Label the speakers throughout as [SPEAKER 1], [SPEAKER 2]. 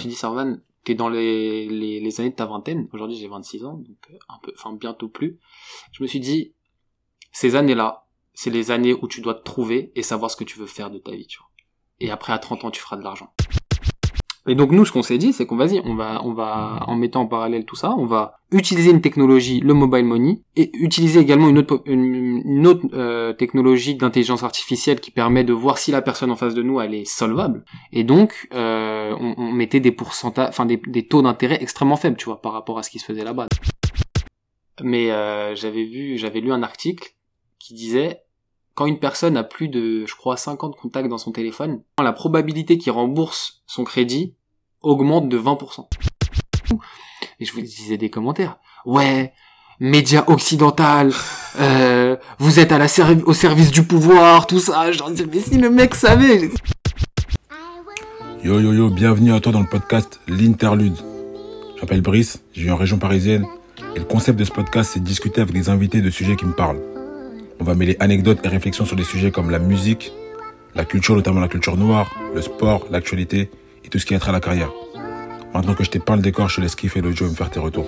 [SPEAKER 1] suis dit, Sarvan, t'es dans les, années de ta vingtaine. Aujourd'hui, j'ai 26 ans, donc euh, un peu, enfin, bientôt plus. Je me suis dit, ces années-là, c'est les années où tu dois te trouver et savoir ce que tu veux faire de ta vie. Et après, à 30 ans, tu feras de l'argent. Et donc nous, ce qu'on s'est dit, c'est qu'on vas-y, on va, on va, en mettant en parallèle tout ça, on va utiliser une technologie, le mobile money, et utiliser également une autre, autre euh, technologie d'intelligence artificielle qui permet de voir si la personne en face de nous, elle est solvable. Et donc, euh, on, on mettait des pourcentages, enfin des, des taux d'intérêt extrêmement faibles, tu vois, par rapport à ce qui se faisait là-bas. Mais euh, j'avais vu, j'avais lu un article qui disait quand une personne a plus de, je crois, 50 contacts dans son téléphone, la probabilité qu'il rembourse son crédit augmente de 20%. Et je vous disais des commentaires. Ouais, média occidental, euh, vous êtes à la au service du pouvoir, tout ça. J'en disais, mais si le mec savait.
[SPEAKER 2] Yo yo yo, bienvenue à toi dans le podcast L'Interlude. Je m'appelle Brice, je vis en région parisienne et le concept de ce podcast c'est de discuter avec des invités de sujets qui me parlent. On va mêler anecdotes et réflexions sur des sujets comme la musique, la culture, notamment la culture noire, le sport, l'actualité et tout ce qui a trait à la carrière. Maintenant que je t'ai peint le décor, je te laisse kiffer l'audio et me faire tes retours.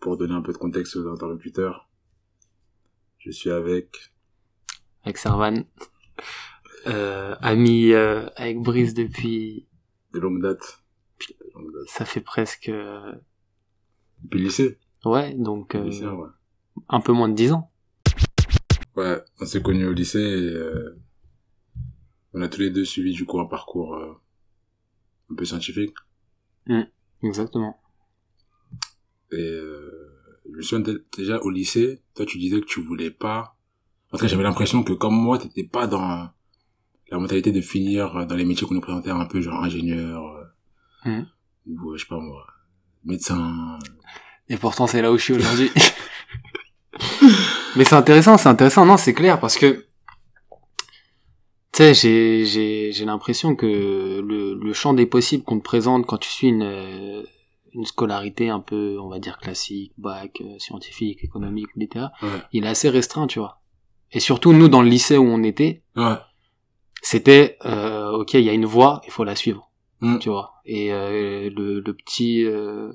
[SPEAKER 2] Pour donner un peu de contexte aux interlocuteurs, je suis avec
[SPEAKER 1] Avec Servan, euh, ami euh, avec Brice depuis,
[SPEAKER 2] de longue date. De longue date.
[SPEAKER 1] ça fait presque, euh,
[SPEAKER 2] Depuis le lycée.
[SPEAKER 1] ouais, donc euh,
[SPEAKER 2] ouais.
[SPEAKER 1] un peu moins de 10 ans.
[SPEAKER 2] Ouais, on s'est connus au lycée et euh, on a tous les deux suivi du coup un parcours euh, un peu scientifique.
[SPEAKER 1] Exactement.
[SPEAKER 2] Et euh, je me souviens dé- déjà au lycée, toi tu disais que tu voulais pas... En tout cas j'avais l'impression que comme moi t'étais pas dans la mentalité de finir dans les métiers qu'on nous présentait un peu genre ingénieur euh,
[SPEAKER 1] Mhm.
[SPEAKER 2] ou euh, je sais pas moi, médecin.
[SPEAKER 1] Et pourtant, c'est là où je suis aujourd'hui. Mais c'est intéressant, c'est intéressant, non, c'est clair, parce que, tu sais, j'ai, j'ai, j'ai l'impression que le, le champ des possibles qu'on te présente quand tu suis une, euh, une scolarité un peu, on va dire, classique, bac, euh, scientifique, économique, etc.,
[SPEAKER 2] Ouais.
[SPEAKER 1] il est assez restreint, tu vois. Et surtout, nous, dans le lycée où on était,
[SPEAKER 2] Ouais.
[SPEAKER 1] c'était, euh, ok, il y a une voie, il faut la suivre,
[SPEAKER 2] Mm.
[SPEAKER 1] tu vois. Et euh, le, le petit, euh,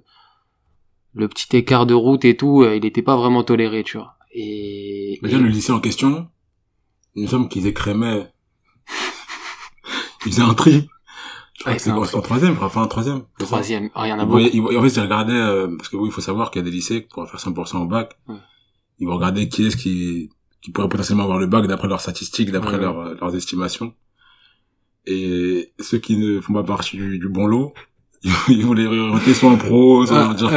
[SPEAKER 1] le petit écart de route et tout, il n'était pas vraiment toléré, tu vois. Et,
[SPEAKER 2] Déjà le lycée en question, il me semble qu'ils écrémaient... ils faisaient un tri. Je crois
[SPEAKER 1] Ouais,
[SPEAKER 2] que
[SPEAKER 1] c'est
[SPEAKER 2] en troisième, enfin en troisième.
[SPEAKER 1] troisième, ah, il y en a beaucoup.
[SPEAKER 2] ils voyaient- en fait, ils regardaient, euh, parce que oui, il faut savoir qu'il y a des lycées pour faire 100% au bac.
[SPEAKER 1] Ouais.
[SPEAKER 2] Ils vont regarder qui est-ce qui, qui pourrait potentiellement avoir le bac d'après leurs statistiques, d'après
[SPEAKER 1] Ouais, ouais.
[SPEAKER 2] leurs, euh, leurs estimations. Et ceux qui ne font pas partie du, du bon lot, ils, ils vont les orienter soit en pro, soit en dire.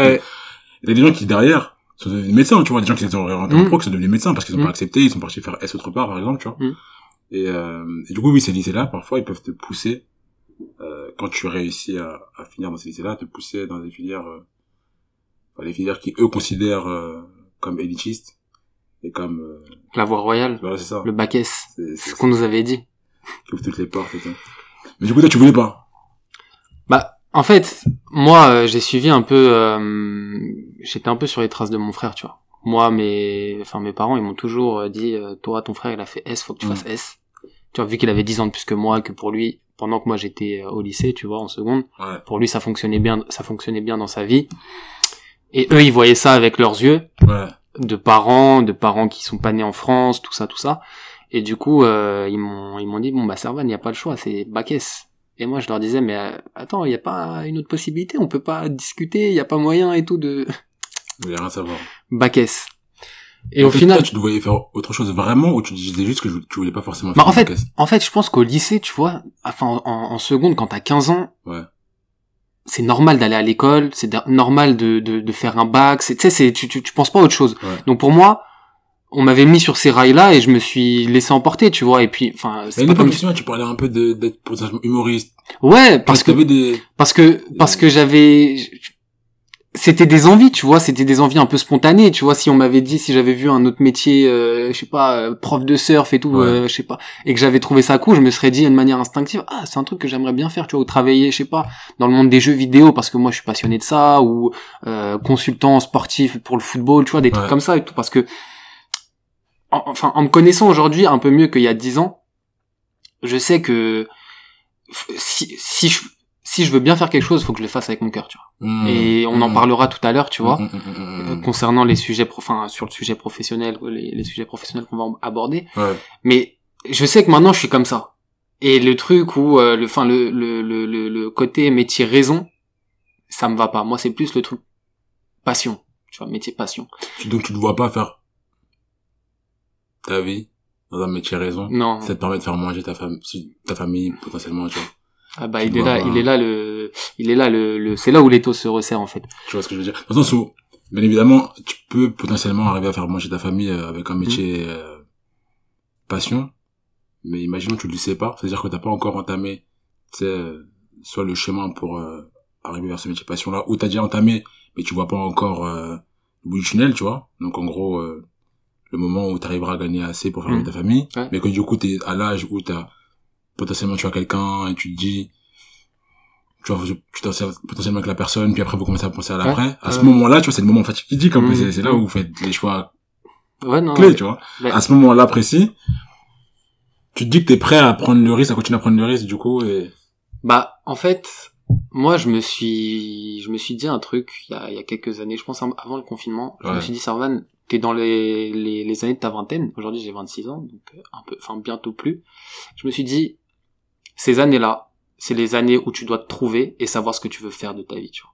[SPEAKER 2] Il y a des gens qui, derrière, sont devenus médecins, tu vois, des gens qui sont orientés en
[SPEAKER 1] Mm.
[SPEAKER 2] pro, qui sont devenus médecins parce qu'ils ont
[SPEAKER 1] Mm.
[SPEAKER 2] pas accepté, ils sont partis faire S autre part, par exemple, tu vois.
[SPEAKER 1] Mm.
[SPEAKER 2] Et, euh, et du coup, oui, ces lycées-là, parfois, ils peuvent te pousser, euh, quand tu réussis à, à finir dans ces lycées-là, te pousser dans des filières, euh, enfin, les filières qui, eux, considèrent euh, comme élitistes et comme... Euh,
[SPEAKER 1] La voie royale,
[SPEAKER 2] voilà, c'est ça.
[SPEAKER 1] le bac S,
[SPEAKER 2] C'est
[SPEAKER 1] ce qu'on nous avait dit.
[SPEAKER 2] qui ouvre toutes les portes et tout. Mais du coup, toi, tu voulais pas?
[SPEAKER 1] Bah, en fait, moi, euh, j'ai suivi un peu, euh, j'étais un peu sur les traces de mon frère, tu vois. Moi, mes, enfin, mes parents, ils m'ont toujours dit, euh, toi, ton frère, il a fait S, faut que tu fasses S. Tu vois, vu qu'il avait 10 ans de plus que moi, que pour lui, pendant que moi j'étais euh, au lycée, tu vois, en seconde,
[SPEAKER 2] Ouais.
[SPEAKER 1] pour lui, ça fonctionnait bien, ça fonctionnait bien dans sa vie. Et eux, ils voyaient ça avec leurs yeux,
[SPEAKER 2] Ouais.
[SPEAKER 1] de parents, de parents qui sont pas nés en France, tout ça, tout ça. Et du coup, euh, ils m'ont, ils m'ont dit bon bah Servan, il y a pas le choix, c'est bac S. Et moi, je leur disais mais euh, attends, il y a pas une autre possibilité, on peut pas discuter, il y a pas moyen et tout de
[SPEAKER 2] voulais rien savoir.
[SPEAKER 1] Et
[SPEAKER 2] En
[SPEAKER 1] au
[SPEAKER 2] fait,
[SPEAKER 1] final,
[SPEAKER 2] toi, tu devais faire autre chose vraiment ou tu disais juste que je- tu voulais pas forcément
[SPEAKER 1] Bah,
[SPEAKER 2] faire
[SPEAKER 1] en fait, en fait, je pense qu'au lycée, tu vois, enfin en, en seconde, quand t'as 15 ans,
[SPEAKER 2] Ouais.
[SPEAKER 1] c'est normal d'aller à l'école, c'est normal de, de, de faire un bac, c'est, tu sais, c'est, tu, tu, tu penses pas à autre chose.
[SPEAKER 2] Ouais.
[SPEAKER 1] Donc pour moi, on m'avait mis sur ces rails-là et je me suis laissé emporter, tu vois, et puis, enfin, c'est pas comme...
[SPEAKER 2] justement, tu parlais un peu d'être potentiellement humoriste.
[SPEAKER 1] Ouais, parce que,
[SPEAKER 2] t'avais des,
[SPEAKER 1] parce que, parce que j'avais, c'était des envies, tu vois, c'était des envies un peu spontanées, tu vois, si on m'avait dit, si j'avais vu un autre métier, euh, je sais pas, euh, prof de surf et tout,
[SPEAKER 2] Ouais.
[SPEAKER 1] euh, je sais pas, et que j'avais trouvé ça cool, je me serais dit de manière instinctive, ah, c'est un truc que j'aimerais bien faire, tu vois, ou travailler, je sais pas, dans le monde des jeux vidéo, parce que moi je suis passionné de ça, ou euh, consultant sportif pour le football, tu vois, des trucs comme ça et tout, parce que, en- enfin, en me connaissant aujourd'hui un peu mieux qu'il y a dix ans, je sais que si, si je si je veux bien faire quelque chose, il faut que je le fasse avec mon cœur, tu vois.
[SPEAKER 2] Mmh.
[SPEAKER 1] Et on en
[SPEAKER 2] Mmh.
[SPEAKER 1] parlera tout à l'heure, tu vois,
[SPEAKER 2] Mmh,
[SPEAKER 1] euh, concernant les sujets, pro- enfin sur le sujet professionnel, les, les sujets professionnels qu'on va aborder.
[SPEAKER 2] Ouais.
[SPEAKER 1] Mais je sais que maintenant je suis comme ça. Et le truc où euh, le, enfin le, le, le, le, côté métier raison, ça me va pas. Moi c'est plus le truc passion, tu vois, métier passion.
[SPEAKER 2] Donc tu ne vois pas faire ta vie dans un métier raison?
[SPEAKER 1] Non.
[SPEAKER 2] Ça te permet de faire manger ta femme, ta famille potentiellement, tu vois?
[SPEAKER 1] Ah bah il est là, il est là le, il est là le, le c'est là où l'étau se resserre en fait.
[SPEAKER 2] Tu vois ce que je veux dire? Dans le sens où, bien évidemment, tu peux potentiellement arriver à faire manger ta famille euh, avec un métier euh, passion, mais imaginons que tu le sais pas, c'est-à-dire que t'as pas encore entamé, euh, soit le chemin pour euh, arriver vers ce métier passion-là, ou t'as déjà entamé, mais tu vois pas encore euh, le bout du tunnel, tu vois. Donc en gros, euh, le moment où tu arriveras à gagner assez pour faire
[SPEAKER 1] Mm.
[SPEAKER 2] vivre ta famille,
[SPEAKER 1] Ouais.
[SPEAKER 2] mais que du coup t'es à l'âge où t'as potentiellement tu as quelqu'un et tu te dis tu vois tu t'en sers potentiellement avec la personne puis après vous commencez à penser à l'après à ce
[SPEAKER 1] Ouais.
[SPEAKER 2] moment-là tu vois c'est le moment fatidique un peu
[SPEAKER 1] Mm.
[SPEAKER 2] c'est c'est là où vous faites les choix
[SPEAKER 1] Ouais non.
[SPEAKER 2] clés tu vois
[SPEAKER 1] Ouais.
[SPEAKER 2] à ce moment-là précis tu te dis que t'es prêt à prendre le risque à continuer à prendre le risque du coup et
[SPEAKER 1] Bah, en fait, moi, je me suis, je me suis dit un truc il y a, il y a quelques années, je pense avant le confinement. Je me
[SPEAKER 2] Ouais.
[SPEAKER 1] suis dit, Sarvan, t'es dans les, les, les années de ta vingtaine. Aujourd'hui, j'ai 26 ans, donc euh, un peu, enfin, bientôt plus. Je me suis dit, ces années-là, c'est les années où tu dois te trouver et savoir ce que tu veux faire de ta vie, tu vois.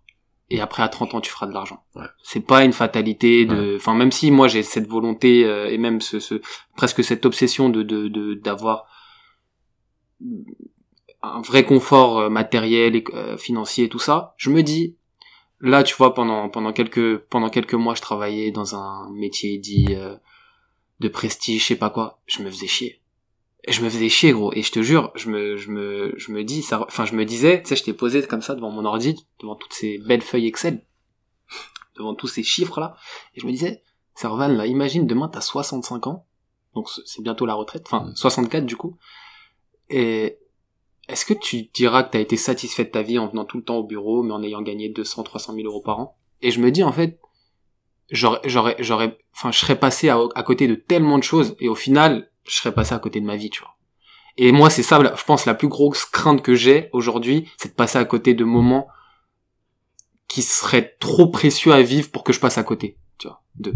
[SPEAKER 1] Et après, à 30 ans, tu feras de l'argent.
[SPEAKER 2] Ouais.
[SPEAKER 1] C'est pas une fatalité de, enfin, même si moi, j'ai cette volonté, euh, et même ce, ce, presque cette obsession de, de, de, d'avoir un vrai confort euh, matériel et euh, financier et tout ça, je me dis là tu vois pendant pendant quelques pendant quelques mois je travaillais dans un métier dit euh, de prestige, je sais pas quoi, je me faisais chier. Je me faisais chier gros et je te jure, je me je me je me dis ça enfin je me disais, tu sais j'étais posé comme ça devant mon ordi, devant toutes ces belles feuilles Excel, devant tous ces chiffres là et je me disais Servan là, imagine demain t'as 65 ans. Donc c'est bientôt la retraite, enfin 64 du coup. Et est-ce que tu diras que t'as été satisfait de ta vie en venant tout le temps au bureau, mais en ayant gagné 200, 300 000 euros par an? Et je me dis en fait, j'aurais, j'aurais, j'aurais, enfin, je serais passé à, à côté de tellement de choses, et au final, je serais passé à côté de ma vie, tu vois. Et moi, c'est ça, je pense, la plus grosse crainte que j'ai aujourd'hui, c'est de passer à côté de moments qui seraient trop précieux à vivre pour que je passe à côté, tu vois, de.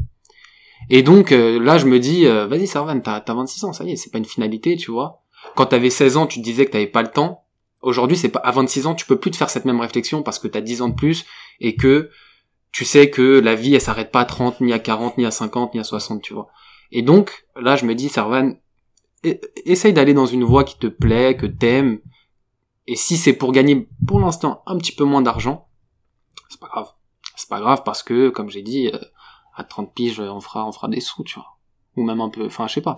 [SPEAKER 1] Et donc, euh, là, je me dis, euh, vas-y, Servan, t'as, t'as 26 ans, ça y est, c'est pas une finalité, tu vois quand t'avais 16 ans, tu te disais que t'avais pas le temps. Aujourd'hui, c'est pas, à 26 ans, tu peux plus te faire cette même réflexion parce que t'as 10 ans de plus et que tu sais que la vie, elle s'arrête pas à 30, ni à 40, ni à 50, ni à 60, tu vois. Et donc, là, je me dis, Servan, essaye d'aller dans une voie qui te plaît, que t'aimes. Et si c'est pour gagner, pour l'instant, un petit peu moins d'argent, c'est pas grave. C'est pas grave parce que, comme j'ai dit, euh, à 30 piges, on fera, on fera des sous, tu vois. Ou même un peu, enfin, je sais pas.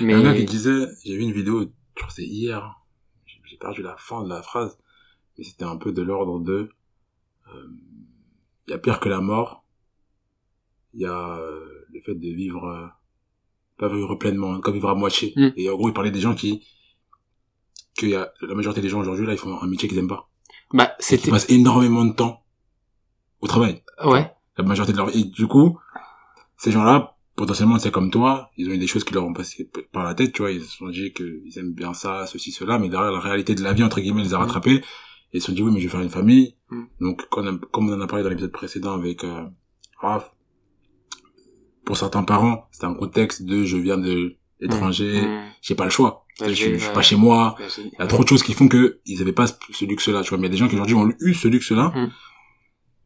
[SPEAKER 2] Il y a un gars qui
[SPEAKER 1] Mais,
[SPEAKER 2] disait, j'ai vu une vidéo, je crois que c'est hier, j'ai perdu la fin de la phrase, mais c'était un peu de l'ordre de, euh, il y a pire que la mort, il y a euh, le fait de vivre, pas vivre pleinement, comme vivre à moitié.
[SPEAKER 1] Mm.
[SPEAKER 2] Et en gros, il parlait des gens qui, que y a, la majorité des gens aujourd'hui, là, ils font un métier qu'ils aiment pas.
[SPEAKER 1] bah,
[SPEAKER 2] Ils
[SPEAKER 1] c'était,
[SPEAKER 2] passent énormément de temps au travail.
[SPEAKER 1] ouais.
[SPEAKER 2] La majorité de leur vie. Et du coup, ces gens-là, potentiellement, c'est comme toi, ils ont eu des choses qui leur ont passé par la tête, tu vois, ils se sont dit qu'ils aiment bien ça, ceci, cela, mais derrière la réalité de la vie, entre guillemets, les a
[SPEAKER 1] Mm.
[SPEAKER 2] rattrapés, et ils se sont dit, oui, mais je vais faire une famille.
[SPEAKER 1] Mm.
[SPEAKER 2] Donc, comme on, a- comme on en a parlé dans l'épisode précédent avec euh, Raph, pour certains parents, c'était un contexte de je viens de l'étranger,
[SPEAKER 1] Mmh.
[SPEAKER 2] j'ai pas le choix. Je, je suis pas chez moi, il y a trop de choses qui font que ils avaient pas ce, luxe-là, tu vois. Mais il y a des gens qui aujourd'hui ont eu ce luxe-là,
[SPEAKER 1] Mm.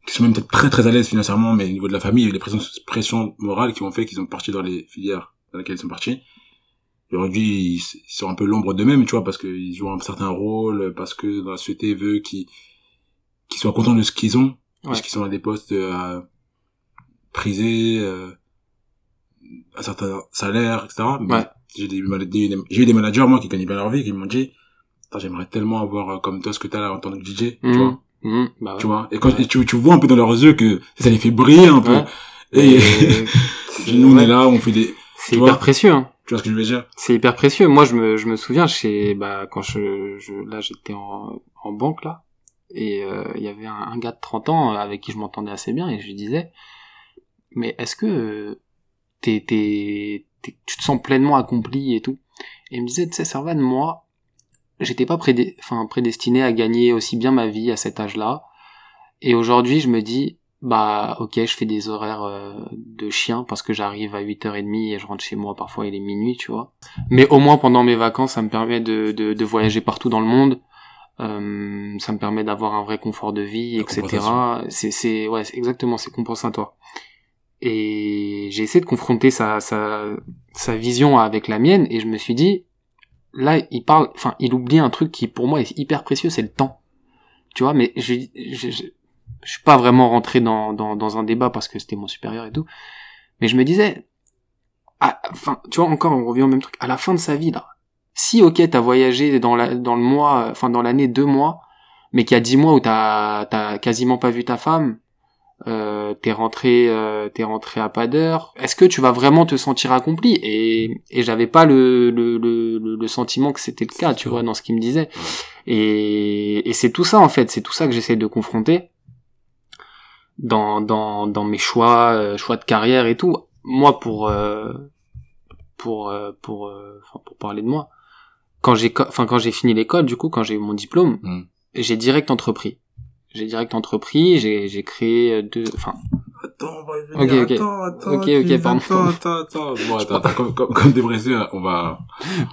[SPEAKER 2] qui sont même peut-être très très à l'aise financièrement, mais au niveau de la famille, il y a eu des pressions, pressions morales qui ont fait qu'ils sont partis dans les filières dans lesquelles ils sont partis. Aujourd'hui, ils, sont un peu l'ombre d'eux-mêmes, tu vois, parce qu'ils jouent un certain rôle, parce que dans la société veut qu'ils qu'ils soient contents de ce qu'ils ont, parce qu'ils sont à des postes euh, prisés, euh, à certains salaires, etc. Mais
[SPEAKER 1] Ouais.
[SPEAKER 2] j'ai des, des- j'ai eu des managers, moi, qui gagnaient bien leur vie, qui m'ont dit, j'aimerais tellement avoir euh, comme toi ce que t'as là en tant que DJ, tu vois.
[SPEAKER 1] Mmh. Bah ouais.
[SPEAKER 2] Tu vois? Et quand
[SPEAKER 1] Ouais.
[SPEAKER 2] tu, tu vois un peu dans leurs yeux que ça les fait briller un peu. Et,
[SPEAKER 1] Et-
[SPEAKER 2] nous, on est là, on fait des,
[SPEAKER 1] C'est hyper
[SPEAKER 2] vois?
[SPEAKER 1] précieux, hein.
[SPEAKER 2] tu vois ce que je veux dire?
[SPEAKER 1] C'est hyper précieux. Moi, je me, je me souviens chez, bah, quand je, je là, j'étais en, en banque, là. Et, euh, il y avait un, un gars de 30 ans avec qui je m'entendais assez bien et je lui disais, mais est-ce que euh, t'es, t'es, t'es- tu te sens pleinement accompli et tout? Et il me disait, tu sais, Servan, moi, j'étais pas prédé... enfin, prédestiné à gagner aussi bien ma vie à cet âge-là. Et aujourd'hui, je me dis, bah ok, je fais des horaires euh, de chien parce que j'arrive à 8h30 et je rentre chez moi, parfois il est minuit, tu vois. Mais au moins pendant mes vacances, ça me permet de, de, de voyager partout dans le monde. Euh, ça me permet d'avoir un vrai confort de vie,
[SPEAKER 2] La
[SPEAKER 1] etc. C'est, c'est, ouais, c'est exactement, c'est compensatoire. Et j'ai essayé de confronter sa, sa, sa vision avec la mienne et je me suis dit, là, il parle, enfin, il oublie un truc qui pour moi est hyper précieux, c'est le temps. Tu vois, mais je, je, je, je suis pas vraiment rentré dans, dans, dans un débat parce que c'était mon supérieur et tout. Mais je me disais, ah, enfin, tu vois, encore, on revient au même truc. À la fin de sa vie, là, si, ok, t'as voyagé dans la, dans le mois, enfin, dans l'année deux mois, mais qu'il y a dix mois où t'as, t'as quasiment pas vu ta femme, euh, t'es rentré, euh, t'es rentré à pas d'heure. Est-ce que tu vas vraiment te sentir accompli? Et, et j'avais pas le, le, le, le- sentiment que c'était le cas, tu vois, dans ce qu'il me disait. Et, et c'est tout ça en fait, c'est tout ça que j'essaie de confronter dans dans dans mes choix, euh, choix de carrière et tout. Moi, pour euh, pour euh, pour euh, enfin, pour parler de moi, quand j'ai enfin quand j'ai fini l'école, du coup, quand j'ai eu mon diplôme,
[SPEAKER 2] Mm.
[SPEAKER 1] j'ai direct entrepris. J'ai direct entrepris, j'ai j'ai créé deux, enfin
[SPEAKER 2] Attends, on va y
[SPEAKER 1] venir. Ok, ok.
[SPEAKER 2] Attends, attends.
[SPEAKER 1] Ok, ok, pardon.
[SPEAKER 2] Attends, attends, attends. Bon, attends, attends, comme, comme, comme débrayé, on va,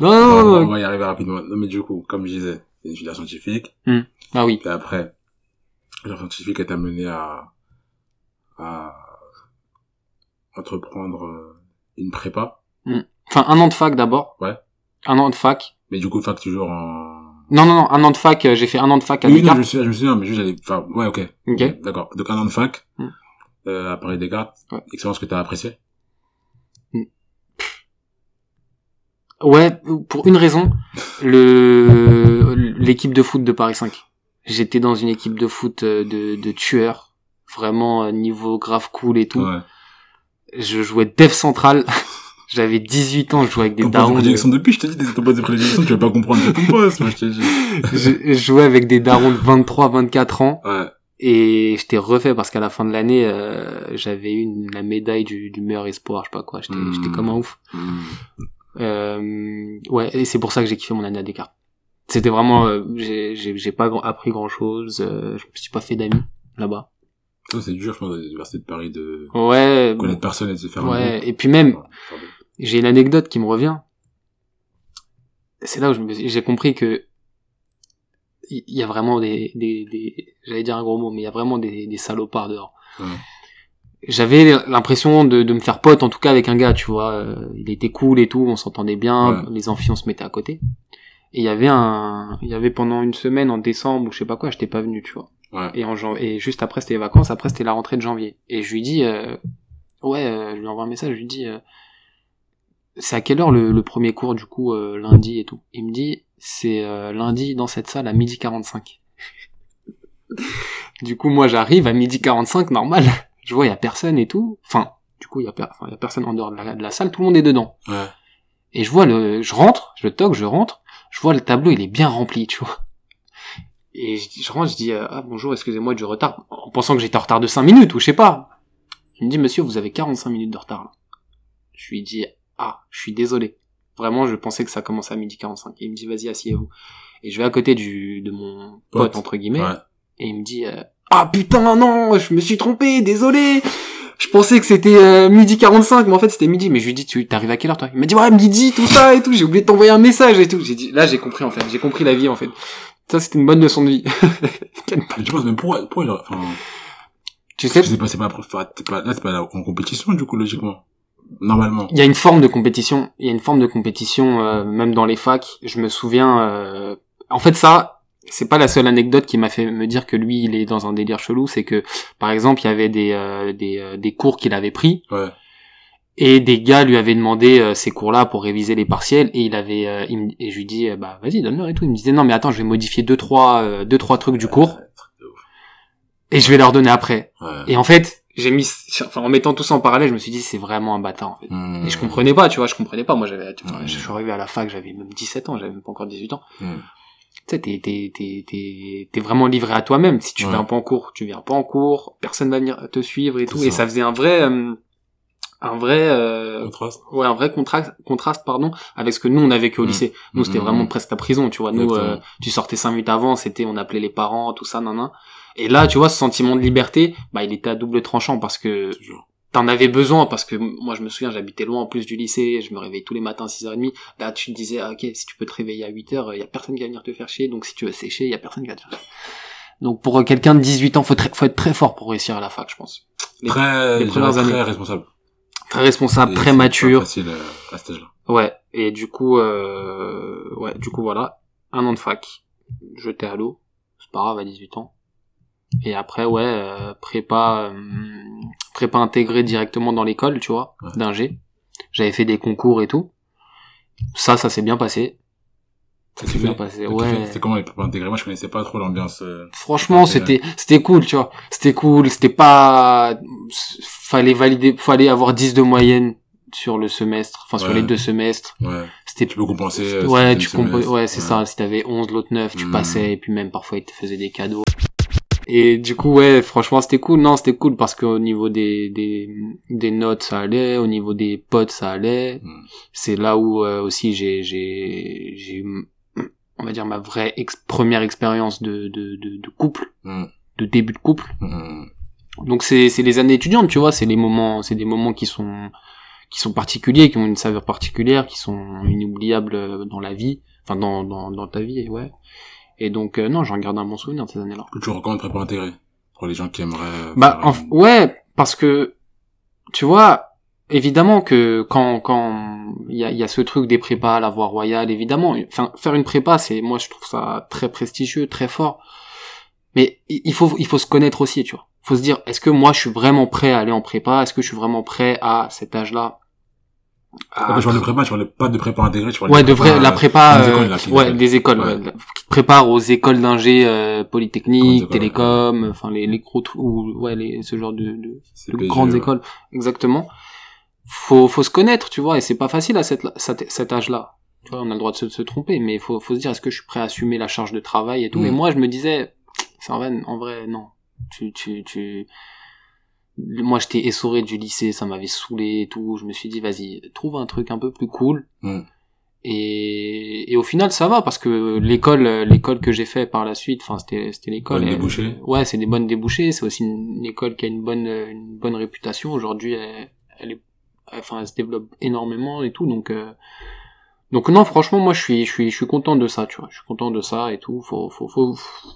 [SPEAKER 1] non,
[SPEAKER 2] on, va,
[SPEAKER 1] non, non,
[SPEAKER 2] on va y arriver rapidement. Non, mais du coup, comme je disais, c'est une filière scientifique.
[SPEAKER 1] ah oui,
[SPEAKER 2] Et après, la scientifique est amené à, à entreprendre euh, une prépa.
[SPEAKER 1] enfin un an de fac d'abord.
[SPEAKER 2] Ouais.
[SPEAKER 1] Un an de fac.
[SPEAKER 2] Mais du coup, fac toujours en...
[SPEAKER 1] Non, non, non, un an de fac. euh, J'ai fait un an de fac à
[SPEAKER 2] Oui, non,
[SPEAKER 1] Descartes.
[SPEAKER 2] je me souviens, je me souviens, mais juste j'allais, enfin, ouais, ok.
[SPEAKER 1] Ok.
[SPEAKER 2] D'accord. Donc, un an de fac,
[SPEAKER 1] Mm.
[SPEAKER 2] euh, à Paris Descartes.
[SPEAKER 1] Ouais.
[SPEAKER 2] Expérience que t'as appréciée.
[SPEAKER 1] Ouais, pour une raison, le l'équipe de foot de Paris 5. J'étais dans une équipe de foot euh, de, de tueurs, vraiment euh, niveau grave cool et tout.
[SPEAKER 2] Ouais.
[SPEAKER 1] Je jouais dev central. J'avais 18 ans, je jouais avec des darons. de-
[SPEAKER 2] depuis, je t'es ton poste de prédilection, tu vas pas comprendre ton poste, moi, je t'ai dit.
[SPEAKER 1] je, je jouais avec des darons de 23, 24 ans
[SPEAKER 2] Ouais.
[SPEAKER 1] et j'étais refait parce qu'à la fin de l'année, euh, j'avais eu une- la médaille du, du meilleur espoir, je sais pas quoi. J'étais
[SPEAKER 2] Hmm.
[SPEAKER 1] j'étais comme un ouf.
[SPEAKER 2] Mm.
[SPEAKER 1] Euh, ouais, et c'est pour ça que j'ai kiffé mon année à Descartes. C'était vraiment, euh, j'ai- j'ai j'ai pas grand- appris grand chose, je me suis pas fait d'amis là-bas.
[SPEAKER 2] Ça, c'est dur, je pense, à l'université de Paris de
[SPEAKER 1] Ouais,
[SPEAKER 2] connaître personne et de se faire
[SPEAKER 1] ouais, et puis même. J'ai une anecdote qui me revient. C'est là où j'ai compris que il y, a vraiment des, des, des j'allais dire un gros mot, mais il y a vraiment des, des salopards dehors. J'avais l'impression de, de me faire pote, en tout cas avec un gars, tu vois. euh, il était cool et tout, on s'entendait bien,
[SPEAKER 2] Ouais.
[SPEAKER 1] les amphis on se mettait à côté. Et il y avait un, il y avait pendant une semaine en décembre ou je sais pas quoi, j'étais pas venu, tu vois.
[SPEAKER 2] Ouais.
[SPEAKER 1] Et en et juste après c'était les vacances, après c'était la rentrée de janvier. Et je lui dis, euh, ouais, euh, je lui envoie un message, je lui dis, euh, c'est à quelle heure le, le premier cours du coup euh, lundi et tout? Il me dit, c'est euh, lundi dans cette salle à midi 45. du coup moi j'arrive à midi 45 normal, je vois il y a personne et tout. Enfin, du coup il y a, per- enfin, y a personne en dehors de la, de la salle, tout le monde est dedans.
[SPEAKER 2] Ouais.
[SPEAKER 1] Et je vois le, je rentre, je toque, je rentre, je vois le tableau, il est bien rempli, tu vois. Et je, je rentre, je dis, euh, ah bonjour, excusez-moi du retard, en pensant que j'étais en retard de 5 minutes, ou je sais pas. Il me dit, monsieur, vous avez 45 minutes de retard, là. Je lui dis, ah, je suis désolé. Vraiment, je pensais que ça commençait à midi 45. Et il me dit, vas-y, asseyez-vous. Et je vais à côté du, de mon pote,
[SPEAKER 2] Pote.
[SPEAKER 1] entre guillemets,
[SPEAKER 2] Ouais.
[SPEAKER 1] et il me dit, euh, ah putain, non, je me suis trompé, désolé. Je pensais que c'était euh, midi 45, mais en fait c'était midi. Mais je lui dis, tu t'arrives à quelle heure toi? Il m'a dit, ouais, midi, tout ça et tout. J'ai oublié de t'envoyer un message et tout. J'ai dit, là j'ai compris en fait, j'ai compris la vie en fait. Ça c'était une bonne leçon de vie.
[SPEAKER 2] Tu penses même pourquoi, pourquoi il aurait- enfin,
[SPEAKER 1] tu sais,
[SPEAKER 2] je sais pas, c'est pas, là, c'est pas en compétition, du coup, logiquement. Normalement.
[SPEAKER 1] il y a une forme de compétition. Il y a une forme de compétition euh, même dans les facs. Je me souviens. euh, En fait ça. C'est pas la seule anecdote qui m'a fait me dire que lui il est dans un délire chelou, c'est que par exemple il y avait des euh, des, euh, des cours qu'il avait pris
[SPEAKER 2] Ouais.
[SPEAKER 1] et des gars lui avaient demandé euh, ces cours-là pour réviser les partiels et il avait euh, il me- et je lui dis bah vas-y donne-leur et tout il me disait non mais attends je vais modifier deux trois euh, deux trois trucs du cours et je vais leur donner après
[SPEAKER 2] Ouais.
[SPEAKER 1] et en fait j'ai mis enfin en mettant tout ça en parallèle je me suis dit c'est vraiment un bâtard en fait
[SPEAKER 2] Mmh.
[SPEAKER 1] et je comprenais pas tu vois je comprenais pas moi j'avais
[SPEAKER 2] Ouais.
[SPEAKER 1] je suis arrivé à la fac j'avais même 17 ans j'avais même pas encore 18 ans
[SPEAKER 2] Mmh.
[SPEAKER 1] tu sais t'es t'es t'es t'es vraiment livré à toi-même si tu
[SPEAKER 2] Ouais.
[SPEAKER 1] viens pas en cours tu viens pas en cours personne va venir te suivre et tout et
[SPEAKER 2] ça.
[SPEAKER 1] faisait un vrai euh, un vrai euh,
[SPEAKER 2] Contraste.
[SPEAKER 1] ouais un vrai contraste contraste pardon avec ce que nous on a vécu au
[SPEAKER 2] Mm.
[SPEAKER 1] lycée nous c'était vraiment presque la prison tu vois nous euh, tu sortais cinq minutes avant c'était on appelait les parents tout ça nan nan. Et là tu vois ce sentiment de liberté bah il était à double tranchant parce que t'en avais besoin parce que moi je me souviens j'habitais loin en plus du lycée je me réveillais tous les matins à 6h30 là tu te disais ah, ok si tu peux te réveiller à 8h il y a personne qui va venir te faire chier. Donc si tu veux sécher il y a personne qui va te faire chier. Donc pour euh, quelqu'un de 18 ans faut, très- faut être très fort pour réussir à la fac je pense. Les-
[SPEAKER 2] Très,
[SPEAKER 1] les premières
[SPEAKER 2] très responsable.
[SPEAKER 1] très responsable
[SPEAKER 2] Et
[SPEAKER 1] très mature.
[SPEAKER 2] facile euh, à cet âge-là.
[SPEAKER 1] Ouais, et du coup, euh, ouais, du coup, voilà, un an de fac, jeté à l'eau, c'est pas grave à 18 ans. Et après, ouais, euh, prépa, euh, prépa intégrée directement dans l'école, tu vois,
[SPEAKER 2] Ouais.
[SPEAKER 1] d'ingé. J'avais fait des concours et tout. Ça, ça s'est bien passé. Ça s'est bien passé, ouais.
[SPEAKER 2] C'était comment les prépas intégrés? Moi, je connaissais pas trop l'ambiance. euh,
[SPEAKER 1] Franchement, c'était, c'était cool, tu vois. C'était cool, c'était pas, fallait valider, fallait avoir 10 de moyenne sur le semestre, enfin sur les deux semestres.
[SPEAKER 2] Ouais.
[SPEAKER 1] C'était
[SPEAKER 2] Tu peux compenser. euh,
[SPEAKER 1] ouais, tu
[SPEAKER 2] semestres.
[SPEAKER 1] ouais, c'est ça. Si t'avais 11, l'autre 9, tu
[SPEAKER 2] Mm.
[SPEAKER 1] passais, et puis même parfois ils te faisaient des cadeaux. Et du coup, ouais, franchement, c'était cool. Non, c'était cool parce qu'au niveau des, des, des notes, ça allait. Au niveau des potes, ça allait.
[SPEAKER 2] Mm.
[SPEAKER 1] C'est là où euh, aussi j'ai, j'ai, j'ai eu, on va dire, ma vraie ex- première expérience de, de, de, de couple,
[SPEAKER 2] Mm.
[SPEAKER 1] de début de couple.
[SPEAKER 2] Mm.
[SPEAKER 1] Donc c'est c'est les années étudiantes, tu vois, c'est les moments, c'est des moments qui sont qui sont particuliers, qui ont une saveur particulière, qui sont inoubliables euh, dans la vie, enfin dans dans dans ta vie, ouais. Et donc euh, non, j'en garde un bon souvenir de ces années-là.
[SPEAKER 2] Tu recommandes prépa intégrée pour les gens qui aimeraient. euh,
[SPEAKER 1] Bah en ouais, parce que tu vois, évidemment que quand quand il y a il y a ce truc des prépas à la voie royale, évidemment, enfin faire une prépa, c'est moi je trouve ça très prestigieux, très fort. Mais il il faut il faut se connaître aussi, tu vois. Faut se dire est-ce que moi je suis vraiment prêt à aller en prépa? Est-ce que je suis vraiment prêt à cet âge-là?
[SPEAKER 2] Après, je parle de prépa, tu parles pas de prépa intégrée, tu parles
[SPEAKER 1] Ouais,
[SPEAKER 2] de
[SPEAKER 1] de vrai,
[SPEAKER 2] prépa,
[SPEAKER 1] la
[SPEAKER 2] euh,
[SPEAKER 1] prépa,
[SPEAKER 2] des
[SPEAKER 1] euh,
[SPEAKER 2] écoles, là, qui
[SPEAKER 1] ouais, des écoles,
[SPEAKER 2] Ouais.
[SPEAKER 1] qui te préparent aux écoles d'ingé euh,
[SPEAKER 2] écoles,
[SPEAKER 1] télécom, enfin les les gros ou ouais, les ce genre de, de, de grandes
[SPEAKER 2] ouais.
[SPEAKER 1] écoles, exactement. Faut faut se connaître, tu vois, et c'est pas facile à cette, cet, cet âge-là. Tu vois, on a le droit de se, se tromper, mais faut faut se dire est-ce que je suis prêt à assumer la charge de travail et tout?
[SPEAKER 2] Mm.
[SPEAKER 1] Et moi, je me disais, c'est en vrai, en vrai, non. Tu tu tu moi j'étais essoré du lycée, ça m'avait saoulé et tout. Je me suis dit vas-y, trouve un truc un peu plus cool.
[SPEAKER 2] Mm.
[SPEAKER 1] Et, et au final ça va parce que l'école l'école que j'ai fait par la suite, enfin c'était c'était l'école.
[SPEAKER 2] Bonnes
[SPEAKER 1] elle-
[SPEAKER 2] débouchés.
[SPEAKER 1] Ouais, c'est des bonnes débouchés. C'est aussi une, une école qui a une bonne une bonne réputation aujourd'hui. Elle, elle est enfin elle se développe énormément et tout donc. euh, donc non, franchement, moi je suis, je suis, je suis content de ça, tu vois. Je suis content de ça et tout. Faut, faut, faut, faut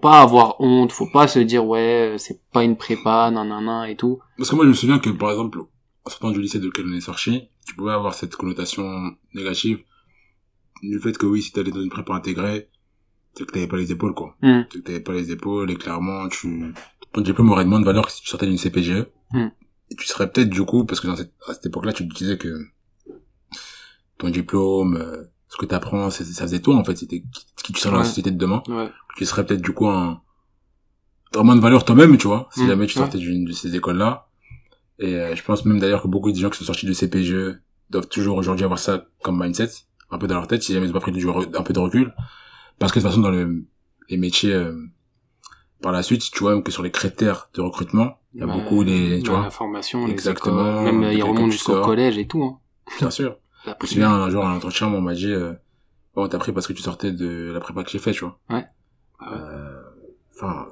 [SPEAKER 1] pas avoir honte. Faut pas se dire ouais, c'est pas une prépa, nanana et tout.
[SPEAKER 2] Parce que moi, je me souviens que, par exemple, en sortant du lycée de lequel on est sorti, tu pouvais avoir cette connotation négative du fait que oui, si t'allais dans une prépa intégrée, c'est que t'avais pas les épaules, quoi.
[SPEAKER 1] Hmm.
[SPEAKER 2] C'est que t'avais pas les épaules et clairement, tu, ton diplôme aurait moins de valeur que si tu sortais d'une CPGE.
[SPEAKER 1] Hmm.
[SPEAKER 2] Et tu serais peut-être, du coup, parce que dans cette, à cette époque-là, tu te disais que ton diplôme, euh, ce que t'apprends, c'est- ça faisait toi, en fait. C'était qui qui tu serais dans la société de demain.
[SPEAKER 1] Ouais.
[SPEAKER 2] Tu serais peut-être, du coup, un, t'aurais moins de valeur toi-même, tu vois, si
[SPEAKER 1] Hmm.
[SPEAKER 2] jamais tu sortais d'une de ces écoles-là. Et euh, je pense même d'ailleurs que beaucoup de gens qui sont sortis de CPGE doivent toujours aujourd'hui avoir ça comme mindset, un peu dans leur tête, si jamais ils n'ont pas pris du un peu de recul. Parce que de toute façon, dans le, les métiers, euh, par la suite, tu vois, même que sur les critères de recrutement, il y a
[SPEAKER 1] Ouais,
[SPEAKER 2] beaucoup les, tu
[SPEAKER 1] ouais,
[SPEAKER 2] vois,
[SPEAKER 1] La formation, les
[SPEAKER 2] Exactement,
[SPEAKER 1] écoles, même euh, ils remontent
[SPEAKER 2] tu
[SPEAKER 1] jusqu'au collège et tout. Hein.
[SPEAKER 2] bien sûr. Me souviens, un jour, à l'entretien, on m'a dit, euh, bon, t'as pris parce que tu sortais de la prépa que j'ai fait, tu vois.
[SPEAKER 1] Ouais.
[SPEAKER 2] Euh, Enfin,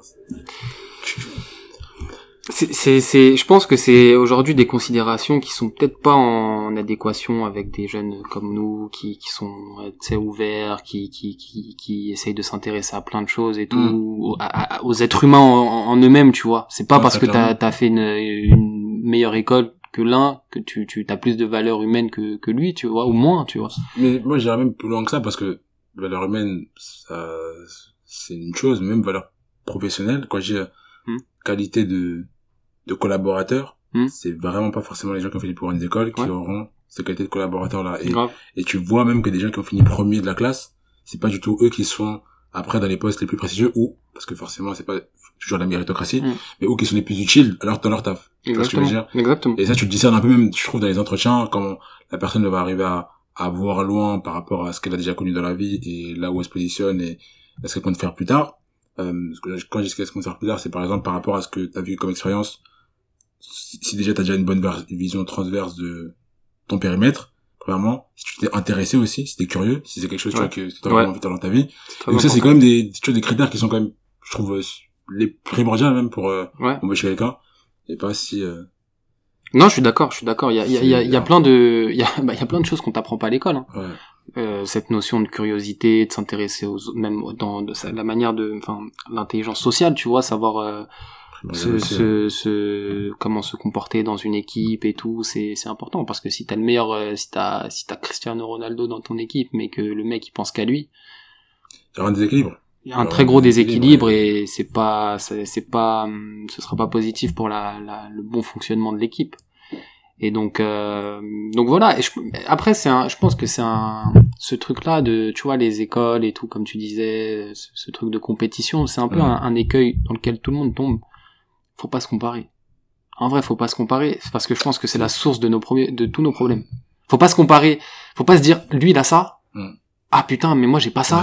[SPEAKER 1] C'est, c'est, c'est, je pense que c'est aujourd'hui des considérations qui sont peut-être pas en adéquation avec des jeunes comme nous, qui, qui sont, euh, ouverts, qui, qui, qui, qui essayent de s'intéresser à plein de choses et tout,
[SPEAKER 2] Mm.
[SPEAKER 1] aux, à- à- aux êtres humains en, en eux-mêmes, tu vois. C'est pas
[SPEAKER 2] Ouais,
[SPEAKER 1] parce que t'as, t'as fait une, une meilleure école que l'un que tu, tu as plus de valeur humaine que, que lui, tu vois, ou moins, tu vois.
[SPEAKER 2] Mais moi, j'irais même plus loin que ça parce que valeur humaine, ça, c'est une chose, même valeur professionnelle. Quand j'ai
[SPEAKER 1] Hmm.
[SPEAKER 2] qualité de, de collaborateur,
[SPEAKER 1] Hmm.
[SPEAKER 2] c'est vraiment pas forcément les gens qui ont fait les plus grandes écoles qui
[SPEAKER 1] Ouais.
[SPEAKER 2] auront cette qualité de collaborateur là. Et,
[SPEAKER 1] Grave.
[SPEAKER 2] et tu vois même que des gens qui ont fini premier de la classe, c'est pas du tout eux qui sont après dans les postes les plus prestigieux ou, parce que forcément c'est pas toujours la méritocratie,
[SPEAKER 1] Hmm.
[SPEAKER 2] mais ou qui sont les plus utiles alors dans leur taf. Tu vois ce que je veux
[SPEAKER 1] Exactement.
[SPEAKER 2] dire?
[SPEAKER 1] Exactement.
[SPEAKER 2] et ça, tu le discernes un peu même, je trouve, dans les entretiens, comment la personne va arriver à, à voir loin par rapport à ce qu'elle a déjà connu dans la vie et là où elle se positionne et ce qu'elle compte faire plus tard. Euh, quand je dis ce qu'elle compte faire plus tard, c'est par exemple par rapport à ce que tu as vu comme expérience si, déjà t'as déjà une bonne vision transverse de ton périmètre, premièrement, si tu t'es intéressé aussi, si t'es curieux, si c'est quelque chose tu vois, que t'as vraiment envie de faire dans ta vie. Donc ça, c'est quand même des, tu vois, des critères qui sont quand même, je trouve, euh, les primordiaux même pour euh,
[SPEAKER 1] Ouais.
[SPEAKER 2] embaucher quelqu'un. Et pas si... Euh...
[SPEAKER 1] Non, je suis d'accord, je suis d'accord. Il y a, il y a, il y a, plein de, il y a, bah, il y a plein de choses qu'on t'apprend pas à l'école. Hein.
[SPEAKER 2] Ouais.
[SPEAKER 1] Euh, cette notion de curiosité, de s'intéresser aux, autres, même dans de, la manière de, enfin, l'intelligence sociale, tu vois, savoir se, se, se, comment se comporter dans une équipe et tout, c'est, c'est important parce que si t'as le meilleur, euh, si t'as, si t'as Cristiano Ronaldo dans ton équipe, mais que le mec il pense qu'à lui,
[SPEAKER 2] Il y aura un déséquilibre.
[SPEAKER 1] il y a un
[SPEAKER 2] Alors,
[SPEAKER 1] très gros
[SPEAKER 2] déséquilibre,
[SPEAKER 1] et c'est pas, c'est pas, hum, ce sera pas positif pour la, la, le bon fonctionnement de l'équipe. Et donc, euh, donc voilà. Et je, après, c'est un, je pense que c'est un, ce truc-là de, tu vois, les écoles et tout, comme tu disais, ce, ce truc de compétition, c'est un peu un, un écueil dans lequel tout le monde tombe. Faut pas se comparer. En vrai, faut pas se comparer, parce que je pense que c'est la source de nos premiers, de tous nos problèmes. Faut pas se comparer. Faut pas se dire, lui il a ça.
[SPEAKER 2] Mhm.
[SPEAKER 1] Ah putain, mais moi j'ai pas ça.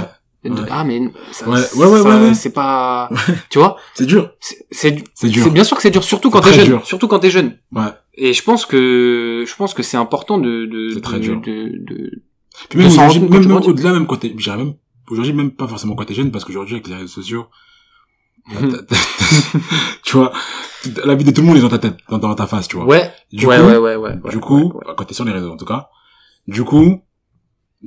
[SPEAKER 2] Ouais. Ouais.
[SPEAKER 1] Ah mais ça,
[SPEAKER 2] Ouais,
[SPEAKER 1] c'est pas, tu vois,
[SPEAKER 2] C'est dur.
[SPEAKER 1] c'est c'est
[SPEAKER 2] C'est dur.
[SPEAKER 1] bien sûr que c'est dur, surtout quand t'es jeune,
[SPEAKER 2] dur.
[SPEAKER 1] surtout quand t'es jeune.
[SPEAKER 2] Ouais.
[SPEAKER 1] Et je pense que je pense que c'est important de de
[SPEAKER 2] très
[SPEAKER 1] de,
[SPEAKER 2] dur.
[SPEAKER 1] de, de-
[SPEAKER 2] Puis même même, même
[SPEAKER 1] grandis.
[SPEAKER 2] au-delà, même quand t'es, même, aujourd'hui, même pas forcément quand t'es jeune, parce qu'aujourd'hui, avec les réseaux sociaux, tu vois, la vie de tout le monde est dans ta tête, dans, dans ta face, tu vois.
[SPEAKER 1] ouais,
[SPEAKER 2] Du
[SPEAKER 1] ouais,
[SPEAKER 2] coup,
[SPEAKER 1] ouais, ouais, ouais,
[SPEAKER 2] du coup,
[SPEAKER 1] ouais,
[SPEAKER 2] quand t'es sur les réseaux, en tout cas, du coup,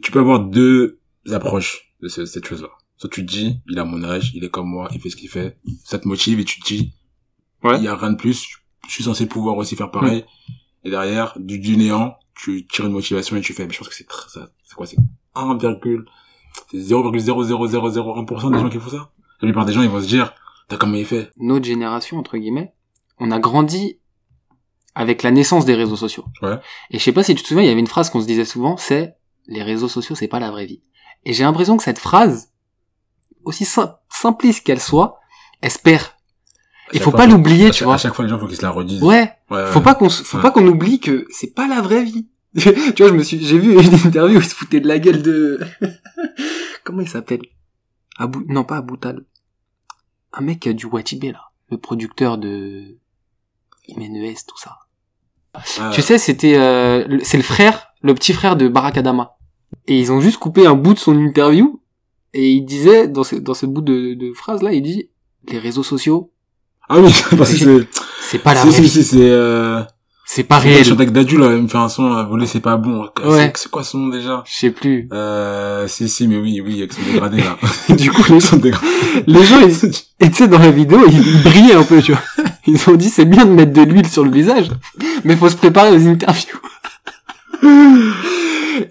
[SPEAKER 2] tu peux avoir deux approches de ce- cette chose-là. Soit tu te dis, il a mon âge, il est comme moi, il fait ce qu'il fait, ça te motive et tu te dis, il y a rien de plus, je suis censé pouvoir aussi faire pareil. Et derrière, du, du néant, tu tires une motivation et tu fais, mais je pense que c'est très, ça, c'est quoi, c'est 1, c'est 0,00001% des gens qui font ça? La plupart des gens, ils vont se dire, t'as comment il fait?
[SPEAKER 1] notre génération entre guillemets, on a grandi avec la naissance des réseaux sociaux.
[SPEAKER 2] Ouais.
[SPEAKER 1] Et je sais pas si tu te souviens, il y avait une phrase qu'on se disait souvent, c'est les réseaux sociaux, c'est pas la vraie vie. Et j'ai l'impression que cette phrase, aussi sim- simpliste qu'elle soit, espère.
[SPEAKER 2] À
[SPEAKER 1] Il
[SPEAKER 2] chaque
[SPEAKER 1] faut pas l'oublier, tu vois.
[SPEAKER 2] À chaque fois, les gens, faut qu'ils se la redisent.
[SPEAKER 1] Ouais.
[SPEAKER 2] Ouais, ouais.
[SPEAKER 1] Faut pas qu'on, faut
[SPEAKER 2] Ouais.
[SPEAKER 1] pas qu'on oublie que c'est pas la vraie vie. tu vois, je me suis, j'ai vu une interview où il se foutait de la gueule de, comment il s'appelle? Abou, non pas Aboutal. Un mec du Watibé, là. Le producteur de Imenes, tout ça.
[SPEAKER 2] Ah,
[SPEAKER 1] Tu sais, c'était, euh, c'est le frère, le petit frère de Barack Adama. Et ils ont juste coupé un bout de son interview. Et il disait, dans ce, dans ce bout de, de phrase là, il dit, les réseaux sociaux,
[SPEAKER 2] Ah oui, parce que c'est,
[SPEAKER 1] c'est pas la vraie vie.
[SPEAKER 2] c'est, euh,
[SPEAKER 1] C'est pas réel.
[SPEAKER 2] avec Dadju, là, il me fait un son, voler, c'est pas bon.
[SPEAKER 1] Ouais.
[SPEAKER 2] C'est quoi son nom, déjà?
[SPEAKER 1] Je sais plus.
[SPEAKER 2] Euh, si, si, mais oui, oui, avec son dégradé, là.
[SPEAKER 1] Du coup, les,
[SPEAKER 2] dégradé.
[SPEAKER 1] les gens, ils, et tu sais, dans la vidéo, ils, ils brillaient un peu, tu vois. Ils ont dit, c'est bien de mettre de l'huile sur le visage, mais faut se préparer aux interviews.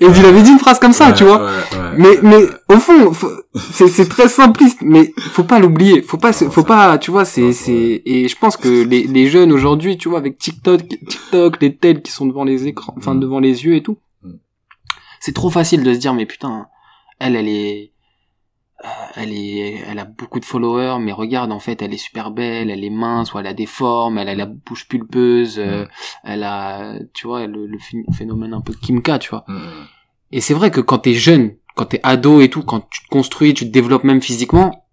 [SPEAKER 1] Et il avait dit une phrase comme ça,
[SPEAKER 2] Ouais,
[SPEAKER 1] tu vois.
[SPEAKER 2] ouais, ouais.
[SPEAKER 1] Mais, mais, au fond, faut- c'est, c'est très simpliste, mais faut pas l'oublier. Faut pas,
[SPEAKER 2] Non,
[SPEAKER 1] faut pas, tu vois, c'est,
[SPEAKER 2] non,
[SPEAKER 1] c'est, et je pense que les, les jeunes aujourd'hui, tu vois, avec TikTok, TikTok, les tels qui sont devant les écrans, enfin,
[SPEAKER 2] Mm.
[SPEAKER 1] devant les yeux et tout.
[SPEAKER 2] Mm.
[SPEAKER 1] C'est trop facile de se dire, mais putain, elle, elle est, elle est, elle a beaucoup de followers, mais regarde, en fait, elle est super belle, elle est mince, ou elle a des formes, elle a la bouche pulpeuse, euh, elle a, tu vois, le, le phénomène un peu Kimka, tu vois.
[SPEAKER 2] Mm, mm.
[SPEAKER 1] Et c'est vrai que quand t'es jeune, quand t'es ado et tout, quand tu te construis, tu te développes même physiquement,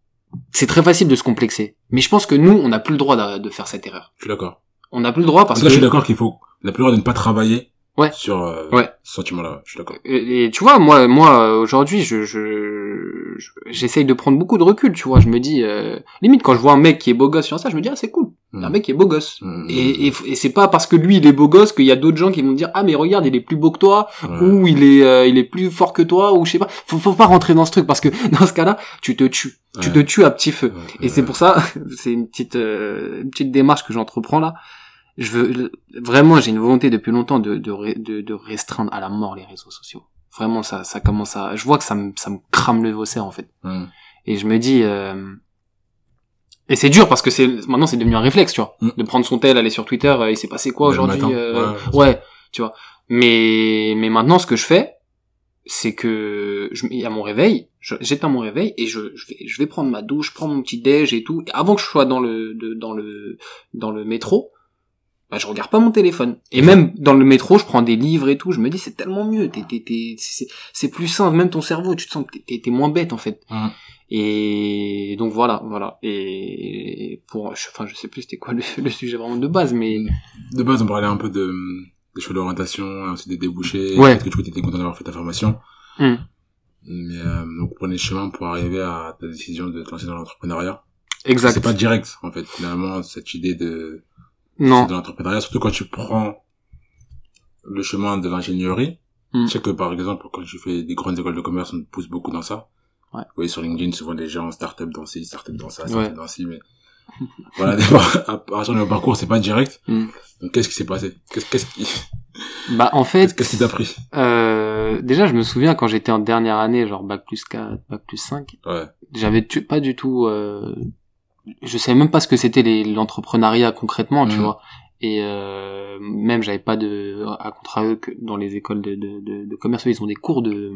[SPEAKER 1] c'est très facile de se complexer. Mais je pense que nous, on n'a plus le droit de, de faire cette erreur.
[SPEAKER 2] Je suis d'accord.
[SPEAKER 1] On n'a plus le droit
[SPEAKER 2] Parce
[SPEAKER 1] parce
[SPEAKER 2] que là, je suis d'accord qu'il faut, la plupart de ne pas travailler.
[SPEAKER 1] Ouais.
[SPEAKER 2] Sur, euh,
[SPEAKER 1] Ouais.
[SPEAKER 2] ce sentiment-là. Je suis d'accord.
[SPEAKER 1] Et, et tu vois, moi, moi aujourd'hui, je, je, je- j'essaye de prendre beaucoup de recul. Tu vois, je me dis, euh, limite quand je vois un mec qui est beau gosse sur ça, je me dis ah c'est cool,
[SPEAKER 2] Mm.
[SPEAKER 1] un mec qui est beau gosse.
[SPEAKER 2] Mm,
[SPEAKER 1] Et, et, et c'est pas parce que lui il est beau gosse qu'il y a d'autres gens qui vont me dire ah mais regarde il est plus beau que toi ou il est euh, il est plus fort que toi ou je sais pas. Faut, faut pas rentrer dans ce truc parce que dans ce cas-là tu te tues, tu te tues à petit feu. Et c'est pour ça, c'est une petite, euh, une petite démarche que j'entreprends là. Je veux vraiment, j'ai une volonté depuis longtemps de, de, de, de restreindre à la mort les réseaux sociaux. Vraiment, ça, ça commence à, je vois que ça me, ça me crame le vocère en fait.
[SPEAKER 2] Mm.
[SPEAKER 1] Et je me dis, euh... et c'est dur parce que c'est maintenant c'est devenu un réflexe, tu vois,
[SPEAKER 2] Mm.
[SPEAKER 1] de prendre son tel, aller sur Twitter, euh, il s'est passé quoi aujourd'hui, euh,
[SPEAKER 2] Ouais,
[SPEAKER 1] ouais, tu vois. Mais mais maintenant ce que je fais, c'est que je, à mon réveil, j'éteins mon réveil et je, je vais je vais prendre ma douche, je prends mon petit déj et tout. Et avant que je sois dans le de- dans le dans le métro, bah, je regarde pas mon téléphone. Et même dans le métro, je prends des livres et tout. Je me dis c'est tellement mieux. T'es, t'es, t'es- c'est, c'est plus simple. Même ton cerveau, tu te sens que t'es, t'es- t'es moins bête en fait.
[SPEAKER 2] Mm.
[SPEAKER 1] Et donc voilà, voilà. Et pour, je- enfin, je sais plus c'était quoi le, le sujet vraiment de base, mais
[SPEAKER 2] De base, on parlait un peu de, des choix d'orientation, aussi des débouchés.
[SPEAKER 1] Ouais.
[SPEAKER 2] Peut-être que tu étais content d'avoir fait ta formation.
[SPEAKER 1] Hmm.
[SPEAKER 2] Mais, euh, donc, prenez le chemin pour arriver à ta décision de te lancer dans l'entrepreneuriat.
[SPEAKER 1] exact.
[SPEAKER 2] C'est pas direct, en fait, finalement, cette idée de,
[SPEAKER 1] Non,
[SPEAKER 2] de l'entrepreneuriat, surtout quand tu prends le chemin de l'ingénierie.
[SPEAKER 1] Mm.
[SPEAKER 2] Je sais que, par exemple, quand tu fais des grandes écoles de commerce, on te pousse beaucoup dans ça.
[SPEAKER 1] Ouais.
[SPEAKER 2] Vous voyez, sur LinkedIn, souvent des gens start-up dans ci, start-up dans ça,
[SPEAKER 1] Ouais.
[SPEAKER 2] start-up dans ci, mais voilà, à partir de mon parcours, c'est pas direct.
[SPEAKER 1] Mm.
[SPEAKER 2] Donc, qu'est-ce qui s'est passé? Qu'est-ce, qu'est-ce qui,
[SPEAKER 1] bah en fait,
[SPEAKER 2] qu'est-ce qui t'a pris?
[SPEAKER 1] euh, déjà je me souviens quand j'étais en dernière année, genre bac plus 4, bac plus 5,
[SPEAKER 2] Ouais.
[SPEAKER 1] j'avais pas du tout euh, je savais même pas ce que c'était l'entrepreneuriat concrètement tu
[SPEAKER 2] Mhm.
[SPEAKER 1] vois. Et euh, même j'avais pas de à contrario que dans les écoles de, de, de, de commerce eux, ils ont des cours de,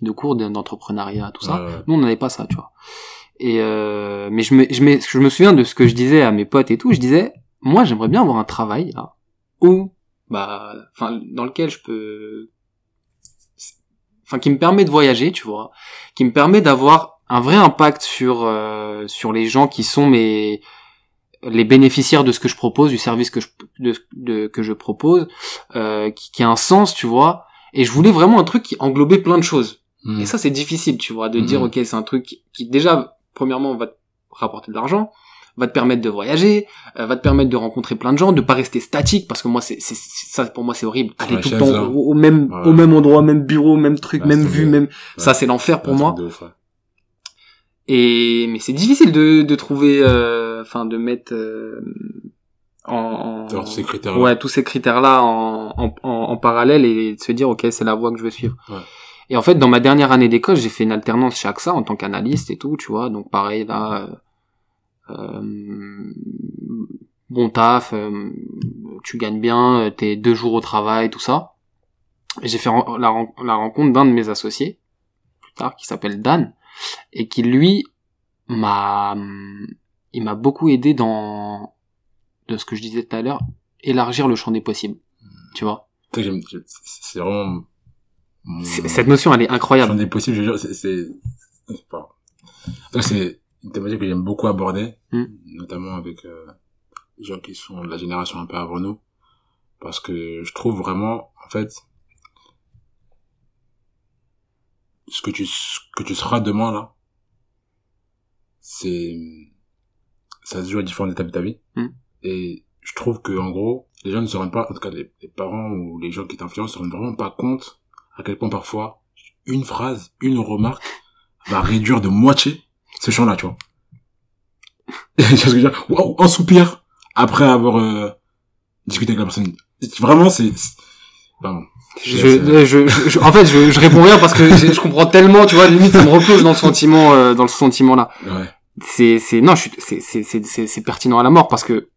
[SPEAKER 1] de cours de- d'entrepreneuriat tout ça.
[SPEAKER 2] Ouais, ouais.
[SPEAKER 1] nous on n'avait pas ça tu vois. Et euh, mais je me, je, me, je me souviens de ce que je disais à mes potes et tout. Je disais moi j'aimerais bien avoir un travail là où bah enfin dans lequel je peux enfin qui me permet de voyager tu vois. Qui me permet d'avoir un vrai impact sur euh, sur les gens qui sont mes les bénéficiaires de ce que je propose du service que je de, de- que je propose euh, qui, qui a un sens tu vois et je voulais vraiment un truc qui englobait plein de choses
[SPEAKER 2] Mm.
[SPEAKER 1] et ça, c'est difficile, tu vois, de dire, ok, c'est un truc qui, qui, déjà, premièrement, va te rapporter de l'argent, va te permettre de voyager, euh, va te permettre de rencontrer plein de gens, de pas rester statique, parce que moi, c'est, ça, pour moi, c'est horrible. Aller tout le temps
[SPEAKER 2] là.
[SPEAKER 1] au, au même,
[SPEAKER 2] Ouais.
[SPEAKER 1] au même endroit, même bureau, même truc,
[SPEAKER 2] Ouais,
[SPEAKER 1] même vue, même, ça, c'est l'enfer pour moi.
[SPEAKER 2] ouf.
[SPEAKER 1] Et, mais c'est difficile de, de trouver, euh, enfin, de mettre, euh, en, en-
[SPEAKER 2] tous ces critères
[SPEAKER 1] ouais, tous ces critères-là en, en, en, parallèle et de se dire, ok, c'est la voie que je veux suivre.
[SPEAKER 2] Ouais.
[SPEAKER 1] Et en fait, dans ma dernière année d'école, j'ai fait une alternance chez AXA en tant qu'analyste et tout, tu vois. Donc pareil, là, euh, euh, bon taf, euh, tu gagnes bien, t'es deux jours au travail, tout ça. J'ai fait la, la rencontre d'un de mes associés, plus tard, qui s'appelle Dan, et qui lui m'a, il m'a beaucoup aidé dans, de ce que je disais tout à l'heure, élargir le champ des possibles, tu vois.
[SPEAKER 2] Tu j'aime- c'est vraiment, mon-
[SPEAKER 1] Cette notion, elle est
[SPEAKER 2] champ
[SPEAKER 1] incroyable.
[SPEAKER 2] des possibles, je dire, c'est, c'est, enfin, donc c'est une thématique que j'aime beaucoup aborder,
[SPEAKER 1] Mm.
[SPEAKER 2] notamment avec, euh, les gens qui sont de la génération un peu avant nous, parce que je trouve vraiment, en fait, ce que tu, ce que tu seras demain, là, c'est, ça se joue à différentes étapes de ta vie.
[SPEAKER 1] Mm.
[SPEAKER 2] Et je trouve que, en gros, les gens ne se rendent pas, en tout cas, les, les parents ou les gens qui t'influencent se rendent vraiment pas compte à quel point parfois, une phrase, une remarque, va réduire de moitié ce champ-là, tu vois. Tu vois Waouh, un soupir après avoir euh, discuté avec la personne. Vraiment, c'est... c'est- Pardon.
[SPEAKER 1] Je, je, je- je- en fait, je, je réponds rien parce que je, comprends tellement, tu vois, limite ça me replonge dans le sentiment, euh, dans le sentiment là.
[SPEAKER 2] Ouais.
[SPEAKER 1] C'est, c'est, non, je c'est, c'est, c'est, c'est, c'est pertinent à la mort parce que,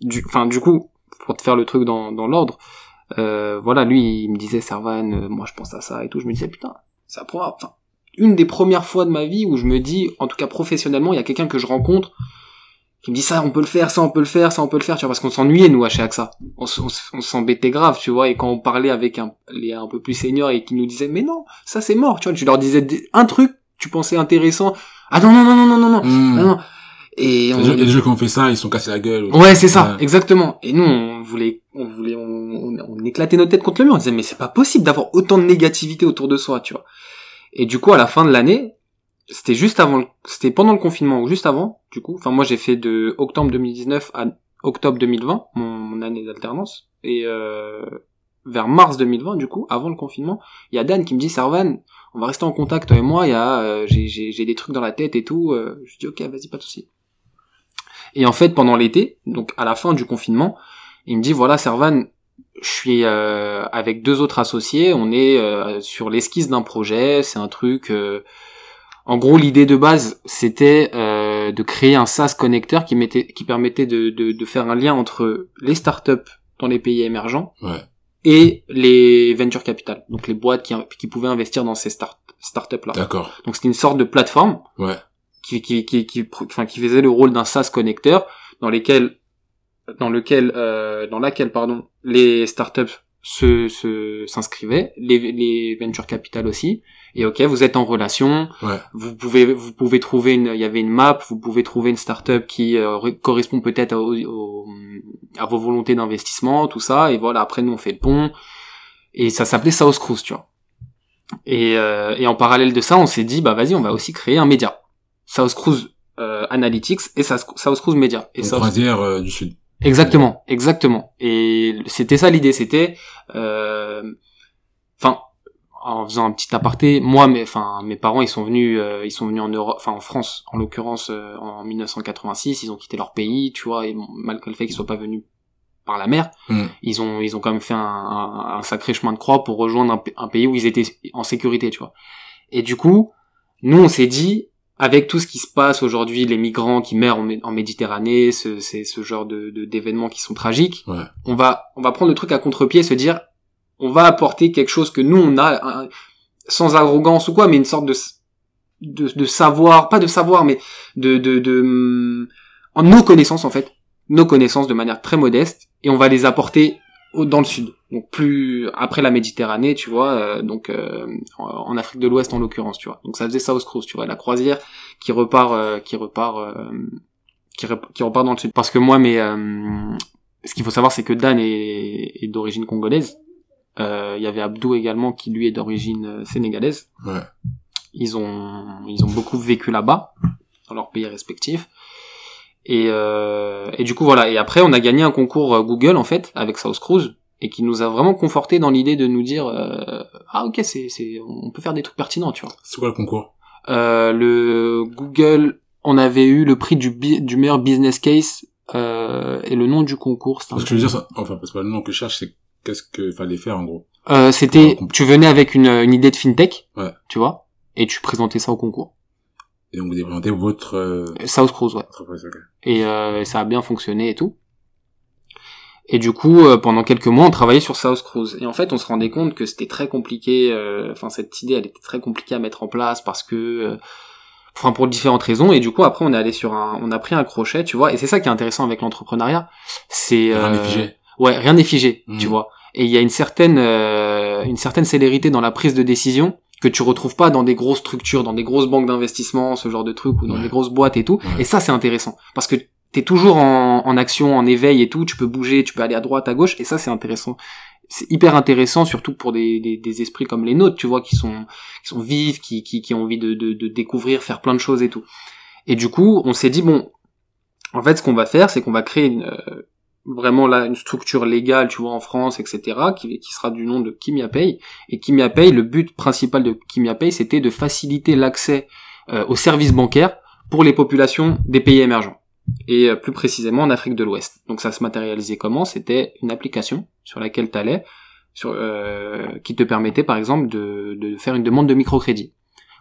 [SPEAKER 1] du, enfin, du coup, pour te faire le truc dans, dans l'ordre, euh, voilà, lui, il me disait, Servan, euh, moi, je pense à ça et tout. Je me disais, putain, c'est la première, enfin, une des premières fois de ma vie où je me dis, en tout cas professionnellement, il y a quelqu'un que je rencontre qui me dit ça, on peut le faire, ça, on peut le faire, ça, on peut le faire, tu vois, parce qu'on s'ennuyait, nous, à chez AXA. On, s'embêtait grave, tu vois, et quand on parlait avec un, les un peu plus seniors et qui nous disaient, mais non, ça, c'est mort, tu vois, tu leur disais un truc, tu pensais intéressant, ah non, non, non, non, non, non, non,
[SPEAKER 2] Mmh.
[SPEAKER 1] ah non. Et on...
[SPEAKER 2] des gens qui ont fait ça, ils sont cassés la gueule.
[SPEAKER 1] Ouais, c'est ça,
[SPEAKER 2] Ouais.
[SPEAKER 1] exactement. Et nous, on voulait, on voulait, on, on, on éclatait nos têtes contre le mur. On disait, mais c'est pas possible d'avoir autant de négativité autour de soi, tu vois. Et du coup, à la fin de l'année, c'était juste avant, le- c'était pendant le confinement ou juste avant, du coup. Enfin, moi, j'ai fait de octobre 2019 à octobre 2020, mon, mon année d'alternance. Et euh, vers mars 2020, du coup, avant le confinement, il y a Dan qui me dit, Servan, on va rester en contact, toi et moi. Il y a, euh, j'ai, des trucs dans la tête et tout. Euh, je dis, ok, vas-y, pas de souci. Et en fait, pendant l'été, donc à la fin du confinement, il me dit voilà, Servan, je suis euh, avec deux autres associés, on est euh, sur l'esquisse d'un projet, c'est un truc. En gros, l'idée de base, c'était euh, de créer un SaaS connecteur qui, mettait, qui permettait de, de, de faire un lien entre les startups dans les pays émergents
[SPEAKER 2] Ouais.
[SPEAKER 1] et les venture capital, donc les boîtes qui, qui pouvaient investir dans ces start, startups là.
[SPEAKER 2] D'accord.
[SPEAKER 1] Donc c'était une sorte de plateforme
[SPEAKER 2] Ouais.
[SPEAKER 1] qui, qui, qui, qui, enfin, qui faisait le rôle d'un SaaS connecteur dans lesquels dans lequel euh, dans laquelle pardon les startups se se- s'inscrivaient, les, les venture capital aussi. Et ok, vous êtes en relation,
[SPEAKER 2] Ouais.
[SPEAKER 1] vous pouvez vous pouvez trouver une, il y avait une map, vous pouvez trouver une startup qui euh, correspond peut-être au- au- à vos volontés d'investissement, tout ça. Et voilà, après nous on fait le pont. Et ça s'appelait South Cruise, tu vois. Et, euh, et en parallèle de ça, on s'est dit bah vas-y, on va aussi créer un média, South Cruise euh, Analytics et South Cruise Media. Et South-
[SPEAKER 2] croisière euh, du sud.
[SPEAKER 1] Exactement, exactement. Et c'était ça l'idée, c'était, euh, enfin, en faisant un petit aparté, moi, mes, enfin, mes parents, ils sont venus, euh, ils sont venus en Europe, enfin en France, en l'occurrence, euh, en 1986, ils ont quitté leur pays, tu vois, et bon, malgré le fait qu'ils soient pas venus par la mer,
[SPEAKER 2] Mm.
[SPEAKER 1] ils ont, ils ont quand même fait un, un- un sacré chemin de croix pour rejoindre un, pays où ils étaient en sécurité, tu vois. Et du coup, nous, on s'est dit, avec tout ce qui se passe aujourd'hui, les migrants qui meurent en, Mé- en Méditerranée, ce, c'est ce genre de de- d'événements qui sont tragiques,
[SPEAKER 2] Ouais.
[SPEAKER 1] on va on va prendre le truc à contre-pied, se dire on va apporter quelque chose que nous on a sans arrogance ou quoi, mais une sorte de de, savoir, pas de savoir, mais de de, de en nos connaissances en fait, nos connaissances de manière très modeste, et on va les apporter dans le sud, donc plus après la Méditerranée, tu vois, euh, donc euh, en, Afrique de l'Ouest en l'occurrence, tu vois. Donc ça faisait South Cruise, tu vois, la croisière qui repart, euh, qui repart, qui, rep- qui repart dans le sud. Parce que moi, mais ce qu'il faut savoir, c'est que Dan est d'origine congolaise. Euh, Il y avait Abdou également qui lui est d'origine euh, sénégalaise.
[SPEAKER 2] Ouais.
[SPEAKER 1] Ils ont, ils ont beaucoup vécu là-bas, dans leurs pays respectifs. Et, euh, et du coup voilà. Et après, on a gagné un concours euh, Google en fait avec South Cruise et qui nous a vraiment conforté dans l'idée de nous dire euh, ah ok c'est c'est on peut faire des trucs pertinents tu vois.
[SPEAKER 2] C'est quoi le concours?
[SPEAKER 1] Euh, le Google, on avait eu le prix du bi- du meilleur business case euh, et le nom du concours.
[SPEAKER 2] Parce que je veux dire, ça, enfin, c'est pas le nom que je cherche, c'est qu'est-ce qu'il fallait faire en gros?
[SPEAKER 1] Euh, c'était, tu venais avec une, une idée de fintech,
[SPEAKER 2] Ouais.
[SPEAKER 1] tu vois, et tu présentais ça au concours.
[SPEAKER 2] Et donc vous avez présenté votre euh,
[SPEAKER 1] South Cruise, ouais.
[SPEAKER 2] entreprise.
[SPEAKER 1] Et euh, ça a bien fonctionné et tout. Et du coup, euh, pendant quelques mois, on travaillait sur South Cruise. Et en fait, on se rendait compte que c'était très compliqué. euh, Enfin, cette idée, elle était très compliquée à mettre en place parce que, euh, enfin, pour différentes raisons. Et du coup, après, on est allé sur un, on a pris un crochet, tu vois. Et c'est ça qui est intéressant avec l'entrepreneuriat, c'est euh. Ouais, rien n'est figé, tu vois. Et il y a une certaine, euh, une certaine célérité dans la prise de décision que tu retrouves pas dans des grosses structures, dans des grosses banques d'investissement, ce genre de trucs, ou dans
[SPEAKER 2] Ouais.
[SPEAKER 1] des grosses boîtes et tout.
[SPEAKER 2] Ouais.
[SPEAKER 1] Et ça, c'est intéressant. Parce que t'es toujours en, en action, en éveil et tout, tu peux bouger, tu peux aller à droite, à gauche, et ça, c'est intéressant. C'est hyper intéressant, surtout pour des, des, des esprits comme les nôtres, tu vois, qui sont, qui sont vifs, qui, qui, qui ont envie de, de, de découvrir, faire plein de choses et tout. Et du coup, on s'est dit, bon, en fait, ce qu'on va faire, c'est qu'on va créer une, euh, vraiment là une structure légale, tu vois, en France, etc., qui, qui sera du nom de Kimia Pay. Et Kimia Pay, le but principal de Kimia Pay, c'était de faciliter l'accès euh, aux services bancaires pour les populations des pays émergents. Et euh, plus précisément en Afrique de l'Ouest. Donc ça se matérialisait comment? C'était une application sur laquelle tu allais, sur, euh, qui te permettait par exemple de, de faire une demande de microcrédit.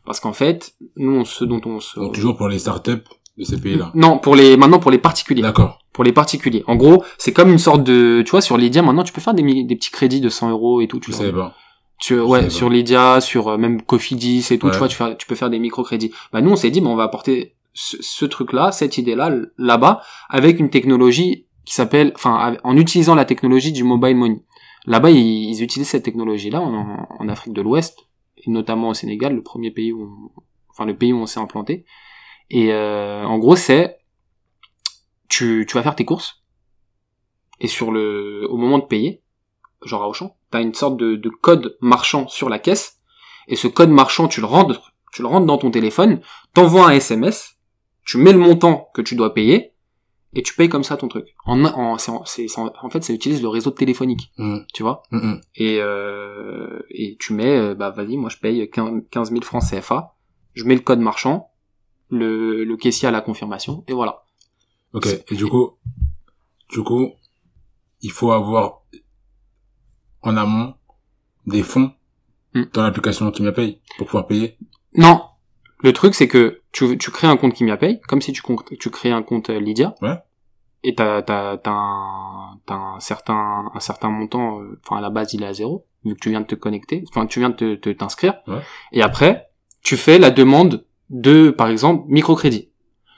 [SPEAKER 1] Parce qu'en fait, nous, on, ce dont on se...
[SPEAKER 2] Toujours pour les startups de ces pays-là.
[SPEAKER 1] Non, pour les maintenant pour les particuliers
[SPEAKER 2] D'accord.
[SPEAKER 1] pour les particuliers. En gros, c'est comme une sorte de, tu vois, sur Lydia, maintenant, tu peux faire des, des petits crédits de 100 euros et tout. Tu
[SPEAKER 2] savais pas.
[SPEAKER 1] Tu- ouais, sur. Lydia, sur euh, même Cofidis et tout,
[SPEAKER 2] Ouais.
[SPEAKER 1] tu vois, tu, fais- tu peux faire des microcrédits. Bah, nous, on s'est dit, bah, on va apporter ce, ce truc-là, cette idée-là, là-bas, avec une technologie qui s'appelle, enfin, en utilisant la technologie du mobile money. Là-bas, ils, ils utilisent cette technologie-là en, en Afrique de l'Ouest, et notamment au Sénégal, le premier pays où, on- enfin, le pays où on s'est implanté. Et euh, en gros, c'est tu, tu vas faire tes courses et sur le au moment de payer, genre à Auchan, t'as une sorte de, de code marchand sur la caisse et ce code marchand tu le rentres tu le rentres dans ton téléphone, t'envoies un SMS, tu mets le montant que tu dois payer et tu payes comme ça ton truc. En, en, c'est en, fait, ça utilise le réseau téléphonique,
[SPEAKER 2] Mhm.
[SPEAKER 1] tu vois.
[SPEAKER 2] Mhm.
[SPEAKER 1] Et, euh, et tu mets, euh, bah vas-y, moi je paye 15 15 000 francs CFA, je mets le code marchand, le, le caissier a la confirmation, et voilà.
[SPEAKER 2] Ok. Et du coup, du coup, il faut avoir en amont des fonds
[SPEAKER 1] Hmm.
[SPEAKER 2] dans l'application qui me paye pour pouvoir payer.
[SPEAKER 1] Non, le truc c'est que tu, tu crées un compte KimiaPay, comme si tu, tu crées un compte euh, Lydia,
[SPEAKER 2] Ouais.
[SPEAKER 1] et t'as, t'as, t'as, un, certain, un certain montant, euh, enfin à la base il est à zéro, vu que tu viens de te connecter, enfin tu viens de te, te- t'inscrire,
[SPEAKER 2] Ouais.
[SPEAKER 1] et après tu fais la demande de, par exemple, microcrédit.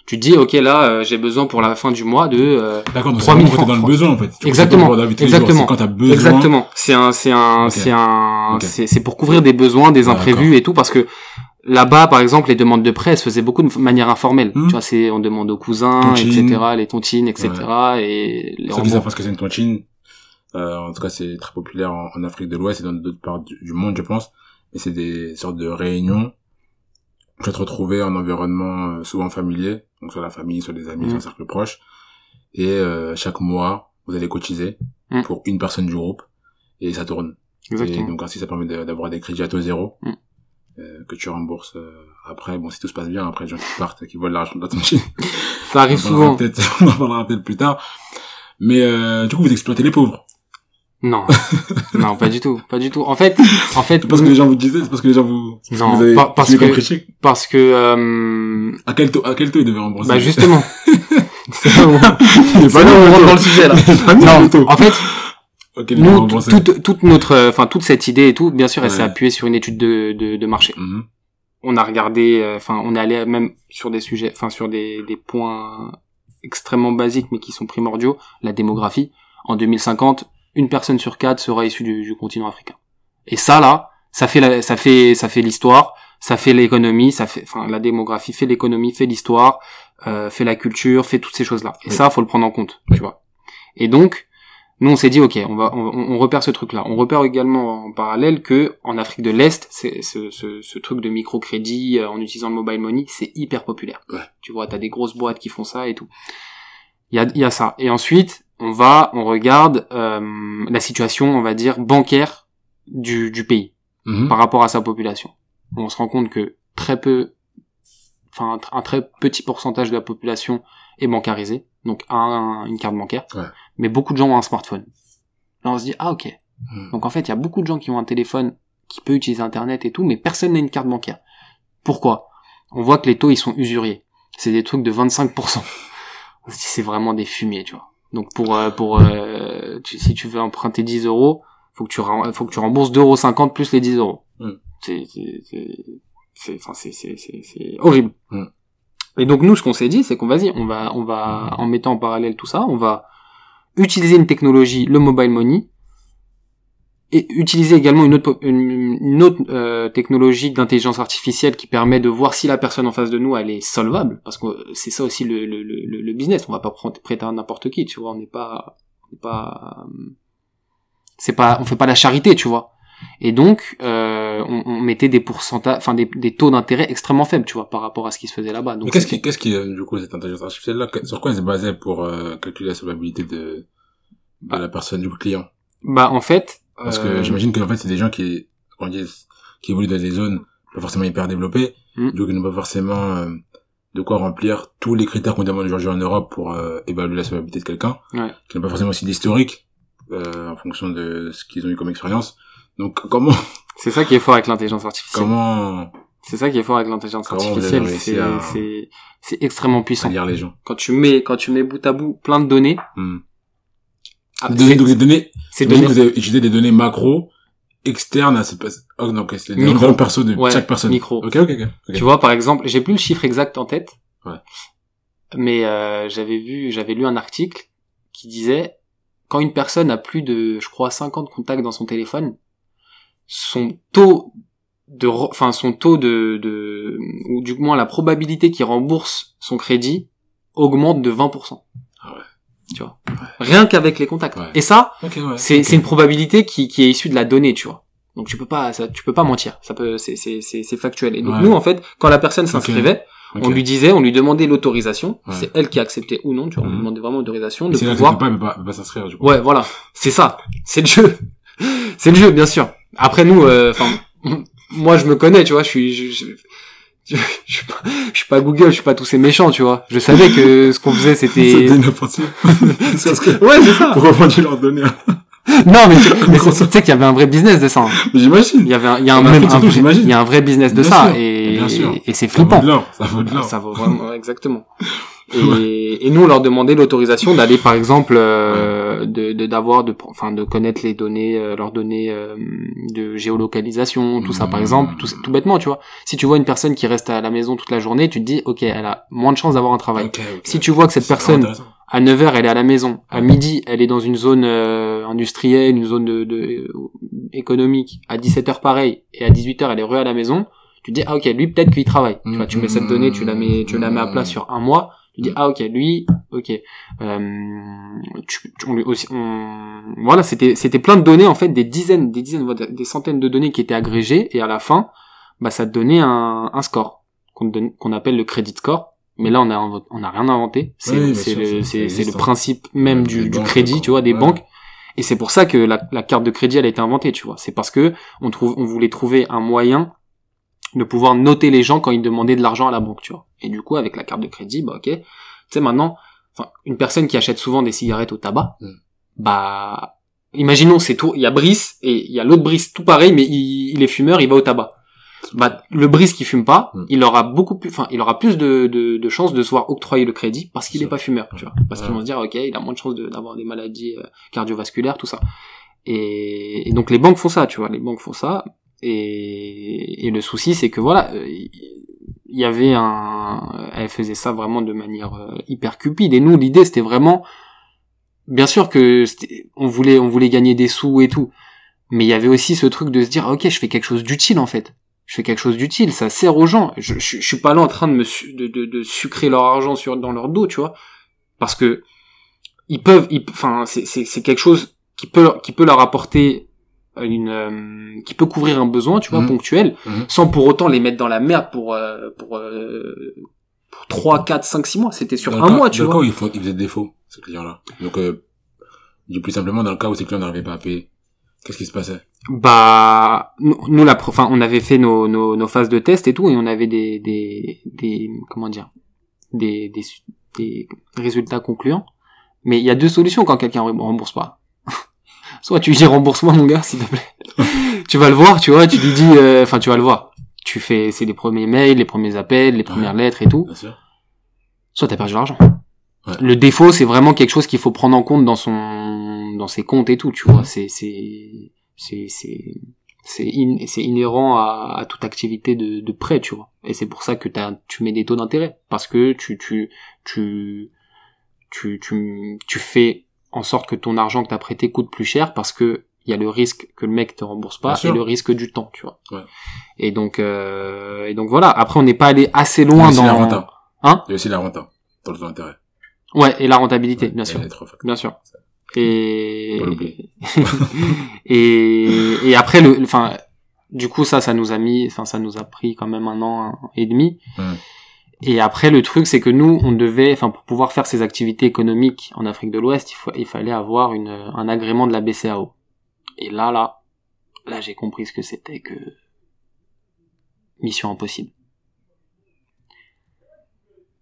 [SPEAKER 1] Tu te dis, ok, là, euh, j'ai besoin pour la fin du mois de euh,
[SPEAKER 2] D'accord, donc
[SPEAKER 1] 3000
[SPEAKER 2] c'est vraiment quand t'es dans le
[SPEAKER 1] francs.
[SPEAKER 2] besoin, en fait. Tu
[SPEAKER 1] Exactement, exactement.
[SPEAKER 2] C'est quand t'as besoin.
[SPEAKER 1] Exactement. C'est un, c'est un, c'est un, c'est, c'est pour couvrir des besoins, des
[SPEAKER 2] Ah,
[SPEAKER 1] imprévus et tout, parce que là-bas, par exemple, les demandes de prêt, elles se faisaient beaucoup de manière informelle.
[SPEAKER 2] Hmm.
[SPEAKER 1] Tu vois, c'est, on demande aux cousins,
[SPEAKER 2] Tontine.
[SPEAKER 1] etc., les tontines, etc., et les
[SPEAKER 2] Ceux qui savent pas ce que c'est une tontine, euh, en tout cas, c'est très populaire en, en Afrique de l'Ouest et dans d'autres parts du, du monde, je pense. Et c'est des sortes de réunions. Tu vas te retrouver en environnement euh, souvent familier, donc soit la famille, soit des amis,
[SPEAKER 1] Mhm.
[SPEAKER 2] soit un cercle proche. Et euh, chaque mois, vous allez cotiser
[SPEAKER 1] Mhm.
[SPEAKER 2] pour une personne du groupe et ça tourne. Et
[SPEAKER 1] Exactement.
[SPEAKER 2] donc ainsi, ça permet d'avoir des crédits à taux zéro
[SPEAKER 1] Mhm.
[SPEAKER 2] euh, que tu rembourses euh, après. Bon, si tout se passe bien, après les gens qui partent, qui volent l'argent de la tontine.
[SPEAKER 1] Ça arrive
[SPEAKER 2] On
[SPEAKER 1] souvent.
[SPEAKER 2] peut-être, on en parlera peut-être plus tard. Mais euh, du coup, vous exploitez les pauvres.
[SPEAKER 1] Non. non, pas du tout. Pas du tout. En fait, en fait,
[SPEAKER 2] C'est parce que les gens vous disaient, c'est parce que les gens vous,
[SPEAKER 1] Non,
[SPEAKER 2] vous avez
[SPEAKER 1] parce que- parce que, euh,
[SPEAKER 2] À quel taux, à quel taux ils devaient rembourser?
[SPEAKER 1] bah, justement. c'est là où on rentre dans le sujet, là.
[SPEAKER 2] Non,
[SPEAKER 1] en fait,
[SPEAKER 2] Ok, ils devaient
[SPEAKER 1] nous, toute, toute notre, euh, enfin, toute cette idée et tout, bien sûr, elle s'est
[SPEAKER 2] Ouais.
[SPEAKER 1] appuyée sur une étude de, de, de marché.
[SPEAKER 2] Mhm.
[SPEAKER 1] On a regardé, euh, enfin, on est allé même sur des sujets, enfin, sur des, des points extrêmement basiques, mais qui sont primordiaux. La démographie. En 2050, une personne sur quatre sera issue du, du continent africain. Et ça, là, ça fait la, ça fait, ça fait l'histoire, ça fait l'économie, ça fait, enfin, la démographie fait l'économie, fait l'histoire, euh, fait la culture, fait toutes ces choses-là. Et
[SPEAKER 2] Oui.
[SPEAKER 1] ça, faut le prendre en compte,
[SPEAKER 2] Oui.
[SPEAKER 1] tu vois. Et donc, nous, on s'est dit, ok, on va, on, on repère ce truc-là. On repère également en parallèle que en Afrique de l'Est, c'est ce, ce, ce truc de microcrédit euh, en utilisant le mobile money, c'est hyper populaire.
[SPEAKER 2] Ouais.
[SPEAKER 1] Tu vois, t'as des grosses boîtes qui font ça et tout. Il y a, il y a ça. Et ensuite, on va, on regarde euh, la situation, on va dire, bancaire du, du pays
[SPEAKER 2] Mhm.
[SPEAKER 1] par rapport à sa population. On se rend compte que très peu, enfin un, tr- un très petit pourcentage de la population est bancarisé, donc a un- une carte bancaire,
[SPEAKER 2] Ouais.
[SPEAKER 1] mais beaucoup de gens ont un smartphone. Là on se dit ah ok,
[SPEAKER 2] Mhm.
[SPEAKER 1] donc en fait il y a beaucoup de gens qui ont un téléphone qui peut utiliser internet et tout, mais personne n'a une carte bancaire. Pourquoi? On voit que les taux ils sont usuriers, c'est des trucs de 25%. On se dit c'est vraiment des fumiers, tu vois. Donc pour euh, pour euh, tu- si tu veux emprunter 10 euros, faut que tu faut que tu rembourses 2,50 euros plus les 10 euros.
[SPEAKER 2] Mm.
[SPEAKER 1] C'est c'est c'est c'est enfin, c'est c'est c'est c'est horrible.
[SPEAKER 2] Mm.
[SPEAKER 1] Et donc nous ce qu'on s'est dit c'est qu'on vas-y, on va on va en mettant en parallèle tout ça, on va utiliser une technologie, le mobile money et utiliser également une autre une, une autre euh, technologie d'intelligence artificielle qui permet de voir si la personne en face de nous elle est solvable. Parce que c'est ça aussi le le le, le business, on va pas prêter à n'importe qui, tu vois, on n'est pas on n'est pas euh, c'est pas on fait pas la charité tu vois. Et donc euh, on, on mettait des pourcentages enfin des, des taux d'intérêt extrêmement faibles tu vois par rapport à ce qui se faisait là-bas. Donc
[SPEAKER 2] qu'est-ce qui, qu'est-ce qui, euh, du coup, cette intelligence artificielle là, sur quoi elle se basait pour euh, calculer la solvabilité de, de la personne, du client?
[SPEAKER 1] bah en fait
[SPEAKER 2] Parce que
[SPEAKER 1] euh,
[SPEAKER 2] j'imagine que en fait c'est des gens qui, dire, qui évoluent dans des zones pas forcément hyper développées,
[SPEAKER 1] Mm.
[SPEAKER 2] donc ils n'ont pas forcément euh, de quoi remplir tous les critères qu'on demande aujourd'hui en Europe pour euh, évaluer la solvabilité de quelqu'un,
[SPEAKER 1] Ouais.
[SPEAKER 2] qui n'ont pas forcément aussi d'historique euh, en fonction de ce qu'ils ont eu comme expérience. Donc comment
[SPEAKER 1] c'est ça qui est fort avec l'intelligence artificielle
[SPEAKER 2] comment
[SPEAKER 1] c'est ça qui est fort avec l'intelligence artificielle c'est
[SPEAKER 2] à-
[SPEAKER 1] c'est extrêmement puissant
[SPEAKER 2] lire les gens?
[SPEAKER 1] Quand tu mets quand tu mets bout à bout plein de données
[SPEAKER 2] Hmm.
[SPEAKER 1] Ah,
[SPEAKER 2] Des données,
[SPEAKER 1] c'est-
[SPEAKER 2] donc des données, j'imagine
[SPEAKER 1] données
[SPEAKER 2] que vous avez des données macro externes à cette personne. Oh non, ok, c'est des
[SPEAKER 1] Micro.
[SPEAKER 2] perso de
[SPEAKER 1] Ouais,
[SPEAKER 2] chaque personne.
[SPEAKER 1] micro.
[SPEAKER 2] Ok, ok, ok. ok.
[SPEAKER 1] Tu vois, par exemple, j'ai plus le chiffre exact en tête.
[SPEAKER 2] Ouais.
[SPEAKER 1] Mais euh, j'avais vu, j'avais lu un article qui disait quand une personne a plus de, je crois, 50 contacts dans son téléphone, son taux de, enfin son taux de, de, ou du moins la probabilité qu'il rembourse son crédit augmente de 20%. Tu vois. Rien qu'avec les contacts. Et ça,
[SPEAKER 2] Ok, ouais.
[SPEAKER 1] c'est une probabilité qui, qui est issue de la donnée, tu vois. Donc tu peux pas ça, tu peux pas mentir. Ça peut c'est c'est c'est factuel. Et donc
[SPEAKER 2] Ouais.
[SPEAKER 1] nous en fait, quand la personne s'inscrivait, on lui disait, on lui demandait l'autorisation.
[SPEAKER 2] Ouais.
[SPEAKER 1] C'est elle qui acceptait ou non, tu vois. On lui
[SPEAKER 2] Mhm.
[SPEAKER 1] demandait vraiment l'autorisation de
[SPEAKER 2] que
[SPEAKER 1] pouvoir.
[SPEAKER 2] pas, mais pas, mais pas s'inscrire, du coup.
[SPEAKER 1] Ouais, voilà. C'est ça. C'est le jeu. c'est le jeu, bien sûr. Après nous, euh, enfin, moi je me connais, tu vois. Je suis, je, je, je, je suis pas, je suis pas Google, je suis pas tous ces méchants, tu vois. Je savais que ce qu'on faisait c'était.
[SPEAKER 2] C'était parce que,
[SPEAKER 1] Ouais, c'est ça.
[SPEAKER 2] pour reprendre leurs données.
[SPEAKER 1] Non, mais tu mais sais qu'il y avait un vrai business de ça. hein.
[SPEAKER 2] J'imagine.
[SPEAKER 1] Il y avait, un- il y a un, même, un vrai- il y a un vrai business de
[SPEAKER 2] Bien
[SPEAKER 1] ça
[SPEAKER 2] sûr.
[SPEAKER 1] et,
[SPEAKER 2] Bien sûr.
[SPEAKER 1] et c'est
[SPEAKER 2] Ça vaut
[SPEAKER 1] flippant.
[SPEAKER 2] de l'or. Ça vaut de l'or.
[SPEAKER 1] Ça vaut vraiment, exactement. Et, et, et nous on leur demandait l'autorisation d'aller par exemple euh, de d'avoir de enfin de connaître les données euh, leurs données euh, de géolocalisation tout ça par
[SPEAKER 2] Mhm.
[SPEAKER 1] exemple tout, tout bêtement tu vois. Si tu vois une personne qui reste à la maison toute la journée tu te dis ok elle a moins de chances d'avoir un travail. Si tu vois que cette personne à 9h elle est à la maison à midi elle est dans une zone euh, industrielle une zone de, de économique à 17h pareil et à 18h elle est re à la maison tu te dis ah ok lui peut-être qu'il travaille. Tu vois tu mets cette donnée tu la mets tu la mets à plat sur un mois tu dis ah ok lui ok euh, tu, tu- on lui aussi on- voilà c'était c'était plein de données en fait des dizaines des dizaines des centaines de données qui étaient agrégées et à la fin bah ça te donnait un, un score qu'on qu'on appelle le credit score. Mais là on a on a rien inventé. C'est
[SPEAKER 2] Oui,
[SPEAKER 1] le c'est le principe même du,
[SPEAKER 2] des
[SPEAKER 1] du
[SPEAKER 2] banques,
[SPEAKER 1] crédit tu vois des
[SPEAKER 2] Ouais.
[SPEAKER 1] banques. Et c'est pour ça que la, la carte de crédit elle a été inventée tu vois. C'est parce que on trouve on voulait trouver un moyen de pouvoir noter les gens quand ils demandaient de l'argent à la banque tu vois. Et du coup avec la carte de crédit bah ok. Tu sais maintenant une personne qui achète souvent des cigarettes au tabac
[SPEAKER 2] Mm.
[SPEAKER 1] bah imaginons c'est tout. Il y a Brice et il y a l'autre Brice tout pareil mais il, il est fumeur il va au tabac. Bah le Brice qui fume pas
[SPEAKER 2] Mm.
[SPEAKER 1] il aura beaucoup plus enfin il aura plus de, de, de chances de se voir octroyer le crédit parce qu'il
[SPEAKER 2] C'est
[SPEAKER 1] est pas fumeur tu vois. Parce qu'ils vont se dire ok il a moins de chances de- d'avoir des maladies euh, cardiovasculaires tout ça. Et, et donc les banques font ça tu vois. Les banques font ça et, et le souci c'est que voilà euh, il y avait un elle faisait ça vraiment de manière euh, hyper cupide. Et nous l'idée c'était vraiment bien sûr que on voulait on voulait gagner des sous et tout. Mais il y avait aussi ce truc de se dire ok je fais quelque chose d'utile en fait. Je fais quelque chose d'utile ça sert aux gens. Je, je, suis pas là en train de me de, de, de sucrer leur argent sur dans leur dos tu vois. Parce que ils peuvent enfin c'est quelque chose qui peut qui peut leur apporter une euh, qui peut couvrir un besoin tu vois
[SPEAKER 2] Mhm.
[SPEAKER 1] ponctuel
[SPEAKER 2] Mhm.
[SPEAKER 1] sans pour autant les mettre dans la merde pour euh, pour euh, pour 3 4 5 6 mois c'était sur
[SPEAKER 2] Dans
[SPEAKER 1] un
[SPEAKER 2] le cas-
[SPEAKER 1] mois tu
[SPEAKER 2] dans le
[SPEAKER 1] vois
[SPEAKER 2] cas où ils, font, ils faisaient défaut, ces clients-là. Donc, euh, dis plus simplement, dans le cas où ces clients n'arrivaient pas à payer, qu'est-ce qui se passait?
[SPEAKER 1] Bah, nous, nous, la, enfin, on avait fait nos, nos, nos phases de test et tout, et on avait des, des, des comment dire, des, des, des résultats concluants. Mais il y a deux solutions quand quelqu'un rem- rembourse pas. Soit tu dis rembourse-moi mon gars, s'il te plaît. tu vas le voir, tu vois, tu lui dis, euh, enfin, tu vas le voir. Tu fais, c'est les premiers mails, les premiers appels, les premières lettres et tout.
[SPEAKER 2] Bien sûr.
[SPEAKER 1] Soit t'as perdu l'argent.
[SPEAKER 2] Ouais.
[SPEAKER 1] Le défaut, c'est vraiment quelque chose qu'il faut prendre en compte dans son, dans ses comptes et tout, tu vois. C'est, c'est, c'est, c'est, c'est, in- inhérent à, à toute activité de, de prêt, tu vois. Et c'est pour ça que t'as, tu mets des taux d'intérêt. Parce que tu, tu, tu, tu, tu, tu fais en sorte que ton argent que t'as prêté coûte plus cher parce que il y a le risque que le mec te rembourse pas et le risque du temps, tu vois.
[SPEAKER 2] Ouais.
[SPEAKER 1] Et donc, euh, et donc voilà. Après, on n'est pas allé assez
[SPEAKER 2] Il y a
[SPEAKER 1] loin
[SPEAKER 2] aussi
[SPEAKER 1] dans,
[SPEAKER 2] la renta.
[SPEAKER 1] Hein
[SPEAKER 2] Il y a aussi la renta. Dans le taux d'intérêt.
[SPEAKER 1] ouais, et la rentabilité, bien sûr. Bien sûr. Et et et après le enfin du coup ça ça nous a mis enfin ça nous a pris quand même un an et demi.
[SPEAKER 2] Ouais.
[SPEAKER 1] Et après le truc c'est que nous on devait enfin pour pouvoir faire ces activités économiques en Afrique de l'Ouest, il fallait avoir une un agrément de la BCAO. Et là là là j'ai compris ce que c'était que mission impossible.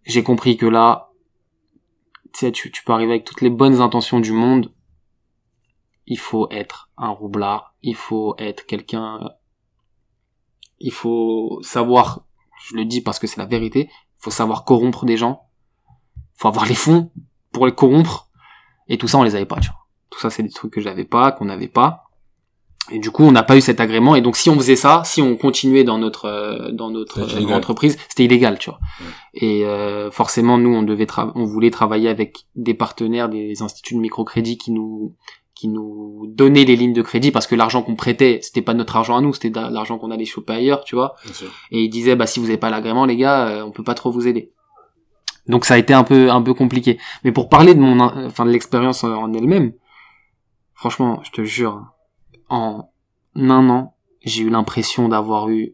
[SPEAKER 1] J'ai compris que là tu sais, tu, tu peux arriver avec toutes les bonnes intentions du monde. Il faut être un roublard. Il faut être quelqu'un. Il faut savoir. Je le dis parce que c'est la vérité. Il faut savoir corrompre des gens. Il faut avoir les fonds pour les corrompre. Et tout ça, on les avait pas, tu vois. Tout ça, c'est des trucs que j'avais pas, qu'on n'avait pas. Et du coup, on n'a pas eu cet agrément. Et donc, si on faisait ça, si on continuait dans notre euh, dans notre euh, entreprise, c'était illégal, tu vois.
[SPEAKER 2] Ouais.
[SPEAKER 1] Et euh, forcément, nous, on devait, on voulait travailler avec des partenaires, des instituts de microcrédit qui nous qui nous donnaient les lignes de crédit parce que l'argent qu'on prêtait, c'était pas notre argent à nous, c'était l'argent qu'on allait choper ailleurs, tu vois. Et ils disaient, bah si vous avez pas l'agrément, les gars, euh, on peut pas trop vous aider. Donc ça a été un peu un peu compliqué. Mais pour parler de mon, in- enfin de l'expérience en en elle-même, franchement, je te jure, en un an, j'ai eu l'impression d'avoir eu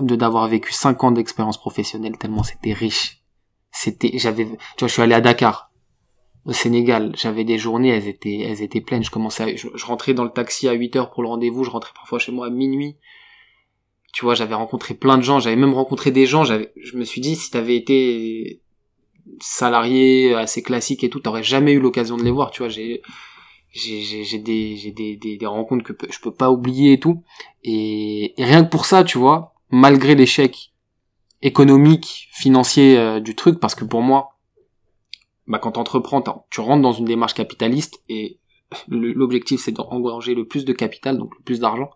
[SPEAKER 1] de d'avoir vécu cinq ans d'expérience professionnelle tellement c'était riche. C'était, j'avais, tu vois, je suis allé à Dakar, au Sénégal, j'avais des journées, elles étaient, elles étaient pleines. Je commençais, je, rentrais dans le taxi à 8 heures pour le rendez-vous, je rentrais parfois chez moi à minuit. Tu vois, j'avais rencontré plein de gens, j'avais même rencontré des gens, j'avais, je me suis dit, si t'avais été salarié assez classique et tout, t'aurais jamais eu l'occasion de les voir, tu vois, j'ai, j'ai, j'ai, des, j'ai des, des, rencontres que je peux pas oublier et tout. Et, et rien que pour ça, tu vois, malgré l'échec économique, financier euh, du truc, parce que pour moi, bah quand t'entreprends, t'en- tu rentres dans une démarche capitaliste et l'objectif c'est d'engorger le plus de capital, donc le plus d'argent.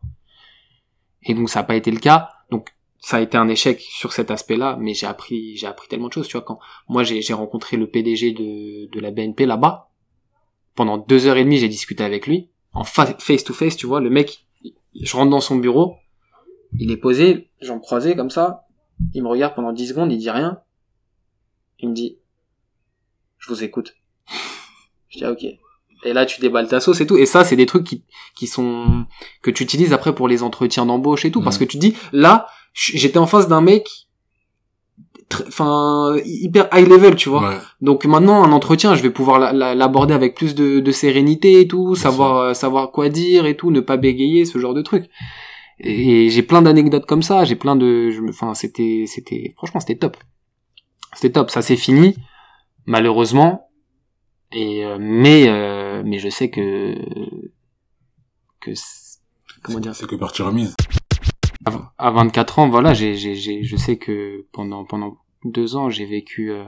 [SPEAKER 1] Et donc ça n'a pas été le cas. Donc ça a été un échec sur cet aspect-là, mais j'ai appris, j'ai appris tellement de choses. Tu vois, quand moi j'ai rencontré le PDG de, la BNP là-bas, pendant deux heures et demie j'ai discuté avec lui en fa- face to face. Tu vois, le mec, je rentre dans son bureau, il est posé, jambes croisées comme ça, il me regarde pendant 10 secondes, il dit rien, il me dit, je vous écoute. Je dis ah, ok. Et là tu déballes ta sauce et tout. Et ça c'est des trucs qui qui sont que tu utilises après pour les entretiens d'embauche et tout, parce que tu dis là j'étais en face d'un mec, enfin hyper high level, tu vois.
[SPEAKER 2] Ouais.
[SPEAKER 1] Donc maintenant un entretien, je vais pouvoir la- la- l'aborder avec plus de, de sérénité et tout,
[SPEAKER 2] Bien
[SPEAKER 1] savoir euh, savoir quoi dire et tout, ne pas bégayer, ce genre de truc. Et j'ai plein d'anecdotes comme ça, j'ai plein de, enfin c'était c'était franchement c'était top, c'était top. Ça c'est fini, malheureusement. Et euh, mais euh, mais je sais que que comment dire?
[SPEAKER 2] C'est que partie remise.
[SPEAKER 1] à- à 24 ans, voilà, j'ai, j'ai, j'ai, je sais que pendant pendant deux ans, j'ai vécu, euh,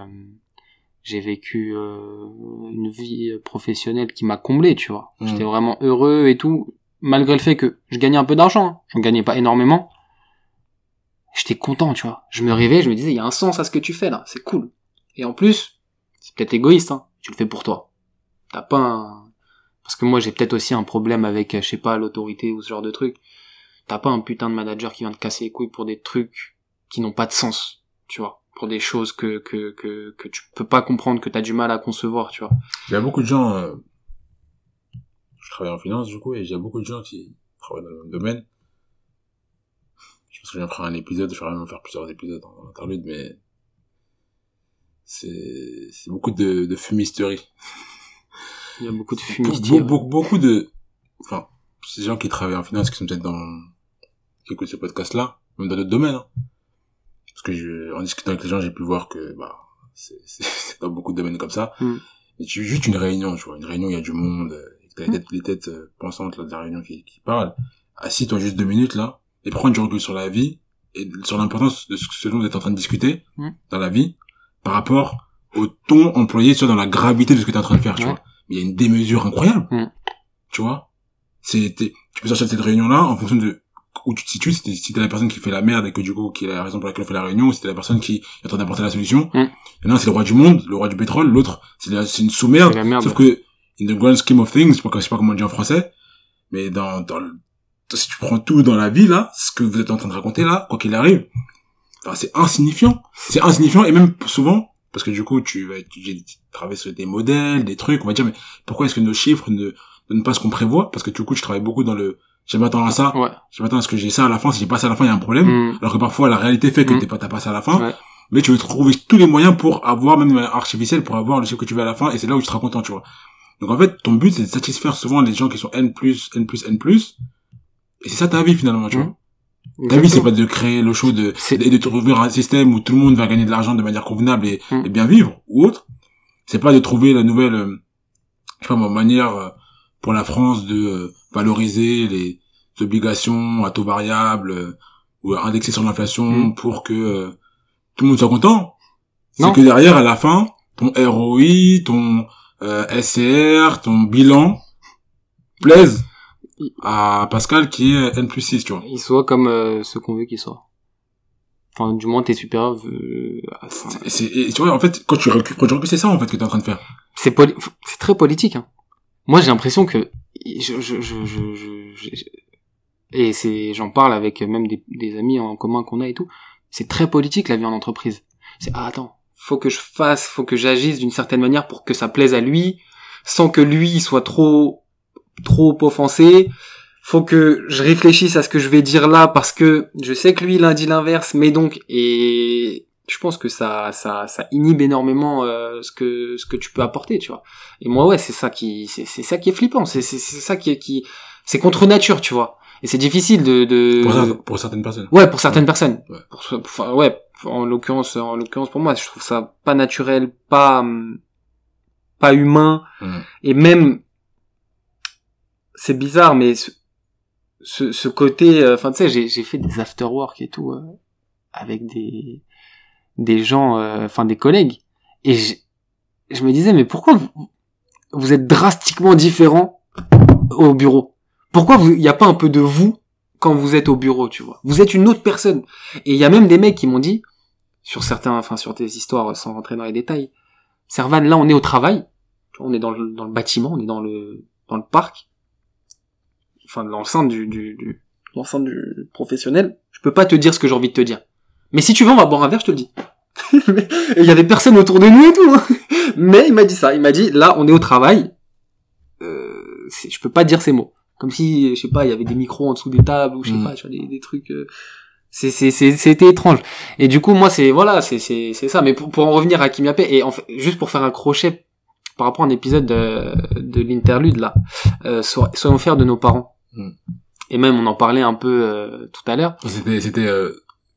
[SPEAKER 1] j'ai vécu euh, une vie professionnelle qui m'a comblé, tu vois.
[SPEAKER 2] Mhm.
[SPEAKER 1] J'étais vraiment heureux et tout, malgré le fait que je gagnais un peu d'argent. hein. J'en gagnais pas énormément. J'étais content, tu vois. Je me rêvais, je me disais, il y a un sens à ce que tu fais là, c'est cool. Et en plus, c'est peut-être égoïste, hein. Tu le fais pour toi. T'as pas un, parce que moi j'ai peut-être aussi un problème avec, euh, je sais pas, l'autorité ou ce genre de truc t'as pas un putain de manager qui vient te casser les couilles pour des trucs qui n'ont pas de sens, tu vois, pour des choses que que que que tu peux pas comprendre, que t'as du mal à concevoir, tu vois.
[SPEAKER 2] Il y a beaucoup de gens, euh, je travaille en finance du coup, et il y a beaucoup de gens qui travaillent dans le même domaine. Je pense que je vais faire un épisode, je vais vraiment faire plusieurs épisodes en interlude, mais c'est beaucoup de, de fumisterie.
[SPEAKER 1] Il y a beaucoup de
[SPEAKER 2] Be-
[SPEAKER 1] fumistiers.
[SPEAKER 2] be- be- beaucoup de, enfin, ces gens qui travaillent en finance, qui sont peut-être dans, qui écoutent ce podcast-là, même dans d'autres domaines, hein. Parce que je, en discutant avec les gens, j'ai pu voir que, bah, c'est, dans beaucoup de domaines comme ça.
[SPEAKER 1] Mm.
[SPEAKER 2] Et tu, juste une réunion, tu vois, une réunion, il y a du monde, t'as les
[SPEAKER 1] Mm.
[SPEAKER 2] têtes, les têtes euh, pensantes, là, de la réunion qui, qui parlent. Assis-toi juste deux minutes, là, et prends du recul sur la vie, et sur l'importance de ce, ce dont vous êtes en train de discuter,
[SPEAKER 1] Mm.
[SPEAKER 2] dans la vie, par rapport au ton employé, vois, dans la gravité de ce que t'es en train de faire, tu
[SPEAKER 1] Ouais.
[SPEAKER 2] vois. Il y a une démesure incroyable.
[SPEAKER 1] Mm.
[SPEAKER 2] Tu vois? C'est, tu peux sortir de cette réunion-là en fonction de où tu te situes, si t'es, la personne qui fait la merde et que du coup, qui est la raison pour laquelle on fait la réunion, ou si t'es la personne qui est en train d'apporter la solution.
[SPEAKER 1] Mm.
[SPEAKER 2] L'un, c'est le roi du monde, le roi du pétrole, l'autre, c'est, la- une sous-merde. Sauf que, in the grand scheme of things, je sais pas, je sais pas comment on dit en français, mais dans, dans le- si tu prends tout dans la vie, là, ce que vous êtes en train de raconter, là, quoi qu'il arrive, enfin, c'est insignifiant. C'est insignifiant, et même souvent, parce que du coup, tu vas étudier, travailler sur des modèles, des trucs, on va dire, mais pourquoi est-ce que nos chiffres ne donnent pas ce qu'on prévoit? Parce que du coup, je travaille beaucoup dans le, je m'attends à ça,
[SPEAKER 1] Ouais.
[SPEAKER 2] je m'attends à ce que j'ai ça à la fin, si j'ai pas ça à la fin, il y a un problème.
[SPEAKER 1] Mm.
[SPEAKER 2] Alors que parfois, la réalité fait que
[SPEAKER 1] Mm.
[SPEAKER 2] t'es pas, t'as pas ça à la fin.
[SPEAKER 1] Ouais.
[SPEAKER 2] Mais tu veux trouver tous les moyens pour avoir, même artificielle, pour avoir le chiffre que tu veux à la fin, et c'est là où tu seras content, tu vois. Donc en fait, ton but, c'est de satisfaire souvent les gens qui sont N+, N+, N+, et c'est ça ta vie finalement, tu
[SPEAKER 1] Mm.
[SPEAKER 2] vois. Ta vie, c'est pas de créer le show de, et de trouver un système où tout le monde va gagner de l'argent de manière convenable et,
[SPEAKER 1] Mm.
[SPEAKER 2] et bien vivre, ou autre. C'est pas de trouver la nouvelle, euh, je sais pas ma manière euh, pour la France de euh, valoriser les obligations à taux variable euh, ou indexer sur l'inflation
[SPEAKER 1] Mm.
[SPEAKER 2] pour que tout le monde soit content. C'est que derrière, à la fin, ton ROI, ton SCR, ton bilan plaise à Pascal qui est N plus 6, tu vois.
[SPEAKER 1] Il soit comme euh, ce qu'on veut qu'il soit. Enfin, du moins, tes enfin,
[SPEAKER 2] c'est- et tu vois, en fait, quand tu recules, quand tu recules, c'est ça, en fait, que t'es en train de faire.
[SPEAKER 1] c'est poli- c'est très politique. Hein. Moi, j'ai l'impression que je, je, je, je, je- je- et c'est, j'en parle avec même des, des amis en commun qu'on a et tout. C'est très politique la vie en entreprise. C'est ah attends, faut que je fasse, faut que j'agisse d'une certaine manière pour que ça plaise à lui, sans que lui soit trop trop offensé. Faut que je réfléchisse à ce que je vais dire là parce que je sais que lui il a dit l'inverse, mais donc et je pense que ça ça ça inhibe énormément euh, ce que ce que tu peux apporter, tu vois. Et moi ouais, c'est ça qui c'est c'est ça qui est flippant, c'est c'est c'est ça qui est qui c'est contre nature, tu vois. Et c'est difficile de de
[SPEAKER 2] Pour, certaines personnes.
[SPEAKER 1] Ouais, pour certaines personnes.
[SPEAKER 2] Ouais.
[SPEAKER 1] Pour, pour- enfin, ouais, en l'occurrence, en l'occurrence pour moi, je trouve ça pas naturel, pas pas humain, et même c'est bizarre, mais ce, ce, ce côté, euh, enfin tu sais, j'ai fait des after work et tout euh, avec des des gens, euh, enfin des collègues, et je me disais, mais pourquoi vous, vous êtes drastiquement différents au bureau? Pourquoi il n'y a pas un peu de vous quand vous êtes au bureau, tu vois? Vous êtes une autre personne. Et il y a même des mecs qui m'ont dit, sur certains, enfin sur des histoires sans rentrer dans les détails, Servan, là on est au travail, on est dans le, dans le bâtiment, on est dans le dans le parc, enfin dans l'enceinte du, du, du l'enceinte du professionnel, je peux pas te dire ce que j'ai envie de te dire. Mais si tu veux, on va boire un verre, je te le dis. il y avait personne autour de nous et tout. Hein. Mais il m'a dit ça. Il m'a dit, là, on est au travail. Euh, je peux pas dire ces mots. Comme si, je sais pas, il y avait des micros en dessous des tables ou je sais mm. pas, tu vois, des, des trucs. Euh... C'est c'était étrange. Et du coup, moi, c'est voilà, c'est c'est c'est ça. Mais pour, pour en revenir à Kim et en fait, juste pour faire un crochet par rapport à un épisode de, de l'interlude là, euh, soyons fiers de nos parents. Mm. Et même, on en parlait un peu euh, tout à l'heure.
[SPEAKER 2] C'était c'était euh,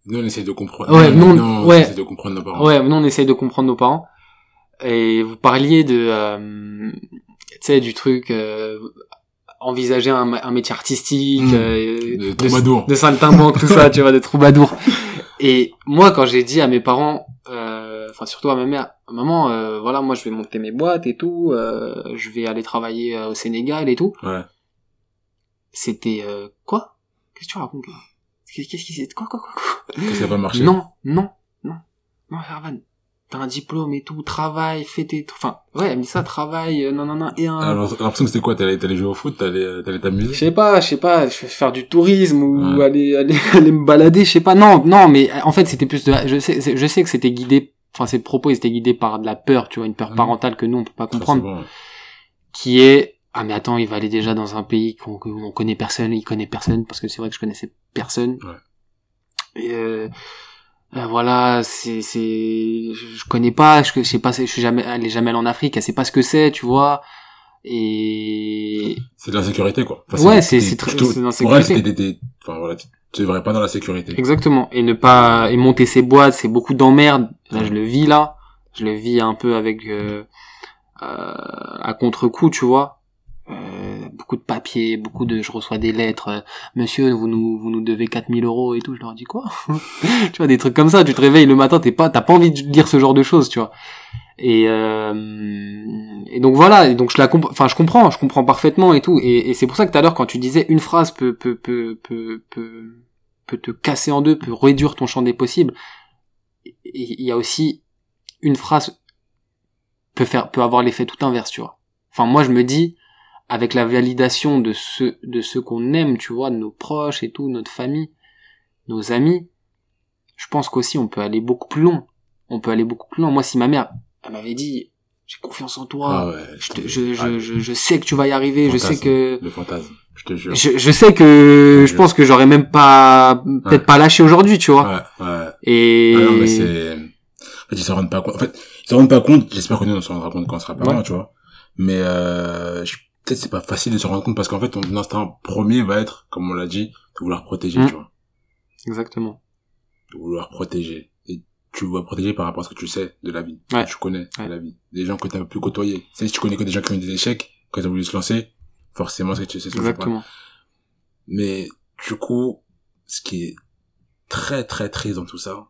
[SPEAKER 2] nous on essaye de comprendre.
[SPEAKER 1] Ouais, nous, on, ouais.
[SPEAKER 2] essaye de comprendre nos parents.
[SPEAKER 1] Ouais, nous on essaye de comprendre nos parents. Et vous parliez de, euh, tu sais, du truc euh, envisager un, un, métier artistique, mmh.
[SPEAKER 2] euh, de troubadour,
[SPEAKER 1] de, de saltimbanque, tout ça, tu vois, de troubadour. Et moi, quand j'ai dit à mes parents, euh, enfin surtout à ma mère, maman, euh, voilà, moi je vais monter mes boîtes et tout, je vais aller travailler au Sénégal et tout.
[SPEAKER 2] Ouais.
[SPEAKER 1] C'était quoi? Qu'est-ce que tu racontes là? Qu'est-ce qui s'est... Quoi, quoi, quoi,
[SPEAKER 2] quoi? Ça pas marché
[SPEAKER 1] Non, non, non. Non, Hervan. T'as un diplôme et tout, travail, fais tes... Enfin, ouais, mais ça, travail, euh, non, non, non, et un...
[SPEAKER 2] Alors, l'impression que c'était quoi T'allais, t'allais jouer au foot T'allais, euh, t'allais t'amuser?
[SPEAKER 1] Je sais pas, je sais pas, je vais faire du tourisme ou aller, aller, aller me balader, je sais pas. Non, non, mais euh, en fait, c'était plus de... Je sais, je sais que c'était guidé... Enfin, ces propos, ils étaient guidés par de la peur, tu vois, une peur parentale que nous, on peut pas comprendre. Qui est ah mais attends il va aller déjà dans un pays qu'on on connaît personne il connaît personne parce que c'est vrai que je connaissais personne.
[SPEAKER 2] Ouais.
[SPEAKER 1] et euh, euh, voilà c'est c'est je, connais pas je, je sais pas je suis jamais allé jamais allé en Afrique elle sait pas ce que c'est tu vois. Et
[SPEAKER 2] c'est de la sécurité quoi.
[SPEAKER 1] Ouais c'est c'est très
[SPEAKER 2] c'est c'était enfin voilà tu devrais pas dans la sécurité.
[SPEAKER 1] Exactement. Et ne pas et monter ses boîtes c'est beaucoup d'emmerdes. Là je le vis là. Je le vis un peu avec euh, euh, à contre-coup tu vois euh, beaucoup de papiers, beaucoup de, je reçois des lettres, euh, monsieur, vous nous, vous nous devez 4000 euros et tout, je leur dis quoi? tu vois, des trucs comme ça, tu te réveilles le matin, t'es pas, t'as pas envie de lire ce genre de choses, tu vois. Et, euh, et donc voilà, et donc je la enfin je comprends, je comprends parfaitement et tout, et, et c'est pour ça que tout à l'heure quand tu disais une phrase peut, peut, peut, peut, peut, peut te casser en deux, peut réduire ton champ des possibles, il y a aussi une phrase peut faire, peut avoir l'effet tout inverse, tu vois. Enfin moi je me dis, avec la validation de ceux de ceux qu'on aime, tu vois, de nos proches et tout, notre famille, nos amis, je pense qu'aussi on peut aller beaucoup plus loin. On peut aller beaucoup plus loin. Moi, si ma mère, elle m'avait dit, j'ai confiance en toi, ah je, je, je, je, je, sais que tu vas y arriver, je sais que
[SPEAKER 2] le fantasme, je te jure.
[SPEAKER 1] Je, je sais que je, pense que j'aurais même pas peut-être pas lâché aujourd'hui, tu
[SPEAKER 2] vois. Ouais, ouais.
[SPEAKER 1] Et
[SPEAKER 2] non, mais c'est en fait, ils se rendent pas compte. En fait, ils se rendent pas compte. J'espère que nous on se rendra compte quand on sera parents, tu vois. Mais euh, je peut-être c'est pas facile de se rendre compte parce qu'en fait ton instinct premier va être comme on l'a dit de vouloir protéger
[SPEAKER 1] mm.
[SPEAKER 2] tu vois.
[SPEAKER 1] Exactement.
[SPEAKER 2] De vouloir protéger. Et tu vas protéger par rapport à ce que tu sais de la vie
[SPEAKER 1] ouais.
[SPEAKER 2] tu connais de la vie. Des gens que tu as pu côtoyer. Si tu connais que des gens qui ont eu des échecs quand ils ont voulu se lancer forcément c'est que tu sais ce
[SPEAKER 1] exactement.
[SPEAKER 2] Mais du coup ce qui est très très triste dans tout ça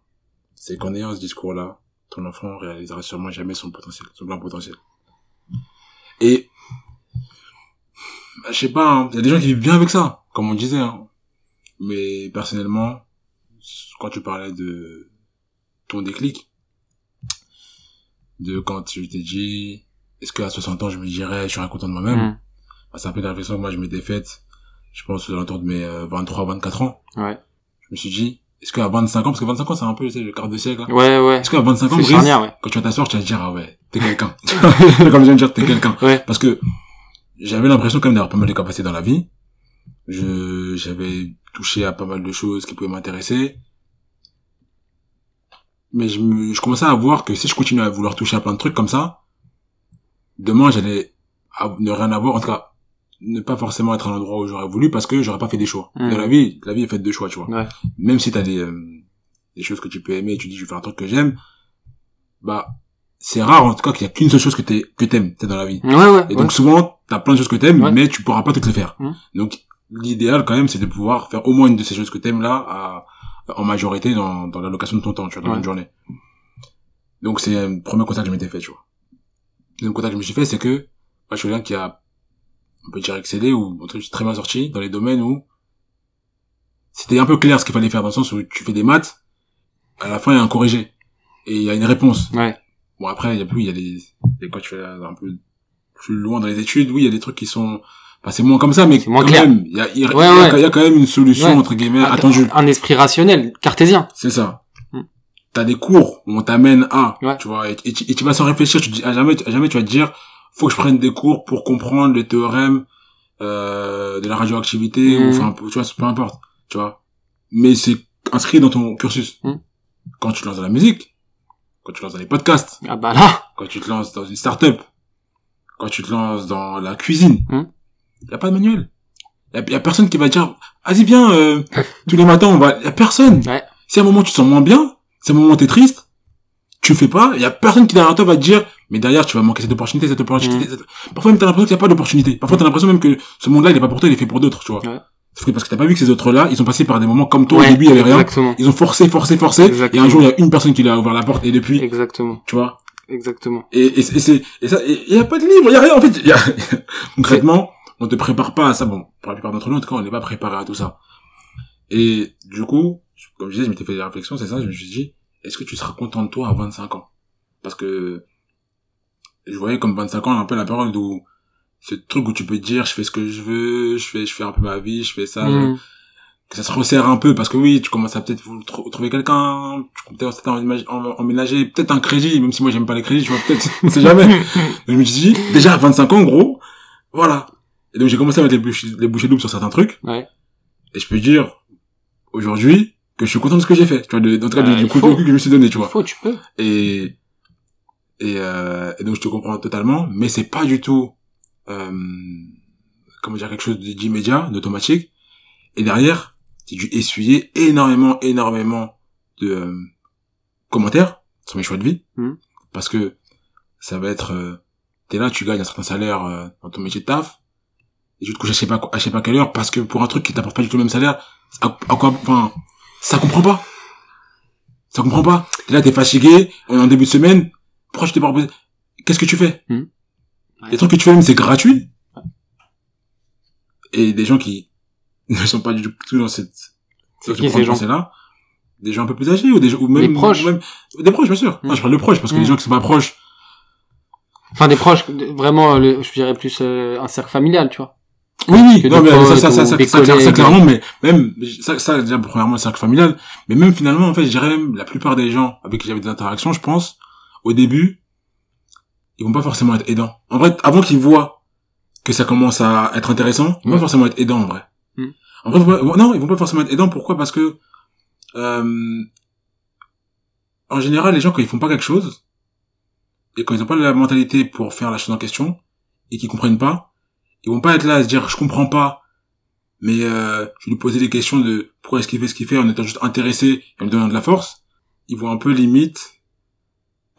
[SPEAKER 2] c'est qu'en ayant ce discours là ton enfant réalisera sûrement jamais son potentiel son plein potentiel. Et bah, je sais pas, hein. il y a des gens qui vivent bien avec ça, comme on disait. Hein. Mais personnellement, quand tu parlais de ton déclic, de quand tu t'es dit, est-ce qu'à 60 ans, je me dirais, je suis content de moi-même, mm. bah, c'est un peu la réflexion que moi je m'étais faite, je pense, autour de mes 23, euh, 24 ans.
[SPEAKER 1] Ouais.
[SPEAKER 2] Je me suis dit, est-ce qu'à 25 ans, parce que 25 ans, c'est un peu, tu sais, le quart de siècle. Hein.
[SPEAKER 1] Ouais, ouais.
[SPEAKER 2] Est-ce qu'à 25 ans,
[SPEAKER 1] ouais.
[SPEAKER 2] quand tu vas t'asseoir, tu vas te dire, ah ouais, t'es quelqu'un. Comme je viens de dire, t'es quelqu'un.
[SPEAKER 1] Ouais.
[SPEAKER 2] Parce que, j'avais l'impression quand même d'avoir pas mal de capacités dans la vie. Je, j'avais touché à pas mal de choses qui pouvaient m'intéresser. Mais je me, je commençais à voir que si je continuais à vouloir toucher à plein de trucs comme ça, demain j'allais ne rien avoir, en tout cas, ne pas forcément être à l'endroit où j'aurais voulu parce que j'aurais pas fait des choix.
[SPEAKER 1] Mmh.
[SPEAKER 2] Dans la vie, la vie est faite de choix, tu vois.
[SPEAKER 1] Ouais.
[SPEAKER 2] Même si t'as des, euh, des choses que tu peux aimer, tu dis je vais faire un truc que j'aime, bah, c'est rare en tout cas qu'il y a qu'une seule chose que t'es que t'aimes dans la vie
[SPEAKER 1] ouais ouais
[SPEAKER 2] et donc souvent t'as plein de choses que t'aimes mais tu pourras pas toutes les faire
[SPEAKER 1] mmh.
[SPEAKER 2] donc l'idéal quand même c'est de pouvoir faire au moins une de ces choses que t'aimes là à, en majorité dans dans l'allocation de ton temps tu vois dans une journée donc c'est un premier constat que je m'étais fait tu vois deuxième constat que je me suis fait, c'est que, moi, je suis quelqu'un qui a, on peut dire excellé ou, en tout cas, très bien sorti dans les domaines où c'était un peu clair ce qu'il fallait faire dans le sens où tu fais des maths, à la fin, il y a un corrigé. Et il y a une réponse.
[SPEAKER 1] Ouais.
[SPEAKER 2] Bon, après, il y a plus, il y a des, des quand tu fais un peu plus loin dans les études, oui, il y a des trucs qui sont, enfin, c'est moins comme ça, mais quand
[SPEAKER 1] clair.
[SPEAKER 2] même, il y a, il
[SPEAKER 1] Ouais,
[SPEAKER 2] il y a-
[SPEAKER 1] ouais.
[SPEAKER 2] y a quand même une solution,
[SPEAKER 1] Ouais.
[SPEAKER 2] entre guillemets,
[SPEAKER 1] Un-
[SPEAKER 2] attendue.
[SPEAKER 1] Un esprit rationnel, cartésien.
[SPEAKER 2] C'est ça.
[SPEAKER 1] Mm.
[SPEAKER 2] T'as des cours où on t'amène à, tu vois, et, et tu, et tu vas sans réfléchir, tu dis, à jamais, à jamais tu vas te dire, faut que je prenne des cours pour comprendre les théorèmes, euh, de la radioactivité,
[SPEAKER 1] Mm.
[SPEAKER 2] ou enfin, tu vois, peu importe, tu vois. Mais c'est inscrit dans ton cursus.
[SPEAKER 1] Mm.
[SPEAKER 2] Quand tu lances dans la musique, quand tu te lances dans les podcasts,
[SPEAKER 1] Ah bah là.
[SPEAKER 2] quand tu te lances dans une start-up, quand tu te lances dans la cuisine, il
[SPEAKER 1] Hmm.
[SPEAKER 2] y a pas de manuel. Il y a, personne qui va dire, vas-y viens, euh, tous les matins on va, y a personne.
[SPEAKER 1] Ouais.
[SPEAKER 2] Si à un moment tu te sens moins bien, si à un moment t'es triste, tu le fais pas, il y a personne qui derrière toi va te dire, mais derrière tu vas manquer cette opportunité, cette opportunité.
[SPEAKER 1] Hmm.
[SPEAKER 2] cette- Parfois même t'as l'impression qu'il n'y a pas d'opportunité. Parfois t'as l'impression même que ce monde-là il est pas pour toi, il est fait pour d'autres, tu vois.
[SPEAKER 1] Ouais.
[SPEAKER 2] Sauf que parce que t'as pas vu que ces autres-là, ils sont passés par des moments comme toi,
[SPEAKER 1] Ouais,
[SPEAKER 2] au début il y avait rien.
[SPEAKER 1] Exactement.
[SPEAKER 2] Ils ont forcé, forcé, forcé,
[SPEAKER 1] Exactement.
[SPEAKER 2] et un jour il y a une personne qui leur a ouvert la porte, et depuis,
[SPEAKER 1] Exactement.
[SPEAKER 2] tu vois,
[SPEAKER 1] Exactement.
[SPEAKER 2] et, et, c'est- et c'est, et ça, il y a pas de livre, il y a rien, en fait. Y a, concrètement, on te prépare pas à ça. Bon, pour la plupart d'entre nous, en tout cas, on n'est pas préparé à tout ça. Et, du coup, comme je disais, je m'étais fait des réflexions, c'est ça, je me suis dit, est-ce que tu seras content de toi à 25 ans? Parce que, je voyais comme 25 ans, un peu la période où, ce truc où tu peux dire, je fais ce que je veux, je fais, je fais un peu ma vie, je fais ça,
[SPEAKER 1] Mm.
[SPEAKER 2] que ça se resserre un peu parce que oui tu commences à peut-être trouver quelqu'un tu peut-être emménager, em- emménager peut-être un crédit même si moi j'aime pas les crédits tu vois peut-être on sait jamais mais je me suis dit déjà à 25 ans gros voilà et donc j'ai commencé à mettre les bouchées, les bouchées doubles sur certains trucs
[SPEAKER 1] Ouais.
[SPEAKER 2] et je peux dire aujourd'hui que je suis content de ce que j'ai fait tu vois de, en tout cas
[SPEAKER 1] Ouais,
[SPEAKER 2] du,
[SPEAKER 1] il
[SPEAKER 2] coup de que je me suis donné tu
[SPEAKER 1] Il
[SPEAKER 2] vois
[SPEAKER 1] faut, tu peux.
[SPEAKER 2] et et, euh, et donc je te comprends totalement mais c'est pas du tout euh, comment dire quelque chose d'immédiat d'automatique. Et derrière j'ai dû essuyer énormément énormément de euh, commentaires sur mes choix de vie.
[SPEAKER 1] Mhm.
[SPEAKER 2] parce que ça va être euh, t'es là tu gagnes un certain salaire euh, dans ton métier de taf. Et tu te couches à je sais pas à je sais pas quelle heure. Parce que pour un truc qui t'apporte pas du tout le même salaire à, à quoi enfin ça comprend pas. Ça comprend pas. T'es là t'es fatigué on est en début de semaine. Pourquoi je t'ai pas proposé? Qu'est-ce que tu fais?
[SPEAKER 1] Mhm.
[SPEAKER 2] Les trucs que tu fais même c'est gratuit et des gens qui ne sont pas du tout dans cette
[SPEAKER 1] C'est qui, ces gens
[SPEAKER 2] pensée-là. des gens un peu plus âgés ou des gens ou même
[SPEAKER 1] Des proches.
[SPEAKER 2] ou même des proches bien sûr. Moi, je parle de proches parce que les gens qui sont pas proches
[SPEAKER 1] Enfin, des proches, vraiment, le, je dirais plus euh, un cercle familial, tu vois.
[SPEAKER 2] oui oui non mais ça ça ça ça, ça, clairement mais même ça ça déjà premièrement le cercle familial mais même finalement en fait je dirais même la plupart des gens avec qui j'avais des interactions je pense au début ils vont pas forcément être aidants. En vrai avant qu'ils voient que ça commence à être intéressant ils vont
[SPEAKER 1] Ouais.
[SPEAKER 2] pas forcément être aidants en vrai.
[SPEAKER 1] Hmm.
[SPEAKER 2] en vrai non ils vont pas forcément être aidants. Pourquoi? Parce que euh, en général les gens quand ils font pas quelque chose et quand ils ont pas la mentalité pour faire la chose en question et qu'ils comprennent pas ils vont pas être là à se dire je comprends pas mais euh, je vais lui poser des questions de pourquoi est-ce qu'il fait ce qu'il fait en étant juste intéressé et en lui donnant de la force. Ils vont un peu limite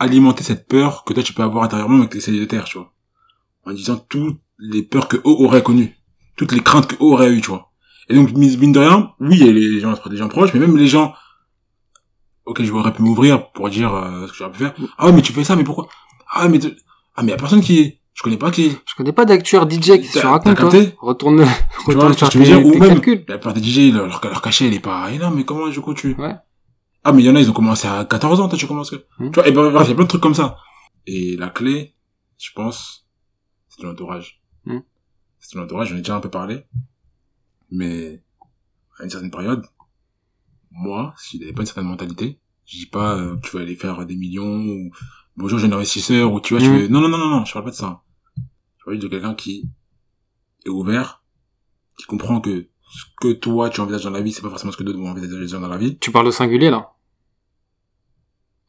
[SPEAKER 2] alimenter cette peur que toi tu peux avoir intérieurement avec tes célibataires tu vois. En disant toutes les peurs que eux auraient connues. Toutes les craintes que eux auraient eues tu vois. Et donc mine de rien oui il y a les gens des gens proches mais même les gens auxquels je aurais pu m'ouvrir pour dire euh, ce que j'aurais pu faire. Ah ouais mais tu fais ça mais pourquoi? Ah mais tu- ah mais y a personne qui je connais pas qui
[SPEAKER 1] Je connais pas d'acteur DJ qui se raconte,
[SPEAKER 2] t'as capté?
[SPEAKER 1] Retourne,
[SPEAKER 2] vois
[SPEAKER 1] retourne
[SPEAKER 2] que
[SPEAKER 1] faire
[SPEAKER 2] je veux
[SPEAKER 1] tes,
[SPEAKER 2] dire, ou
[SPEAKER 1] tes
[SPEAKER 2] même-
[SPEAKER 1] calculs.
[SPEAKER 2] la plupart des DJ leur, leur cachet il est pas énorme mais comment du coup tu
[SPEAKER 1] Ouais.
[SPEAKER 2] Ah mais il y en a ils ont commencé à 14 ans toi tu commences que
[SPEAKER 1] Hmm.
[SPEAKER 2] tu vois et ben bref il y a plein de trucs comme ça et la clé je pense c'est l'entourage
[SPEAKER 1] Hmm.
[SPEAKER 2] c'est l'entourage j'en ai déjà un peu parlé mais à une certaine période moi si j'avais pas une certaine mentalité je dis pas euh, tu vas aller faire des millions ou bonjour jeune investisseur ou tu vois tu
[SPEAKER 1] Hmm.
[SPEAKER 2] veux... non non non non non je parle pas de ça je parle de quelqu'un qui est ouvert qui comprend que ce que toi tu envisages dans la vie c'est pas forcément ce que d'autres vont envisager dans la vie
[SPEAKER 1] Tu parles au singulier, là.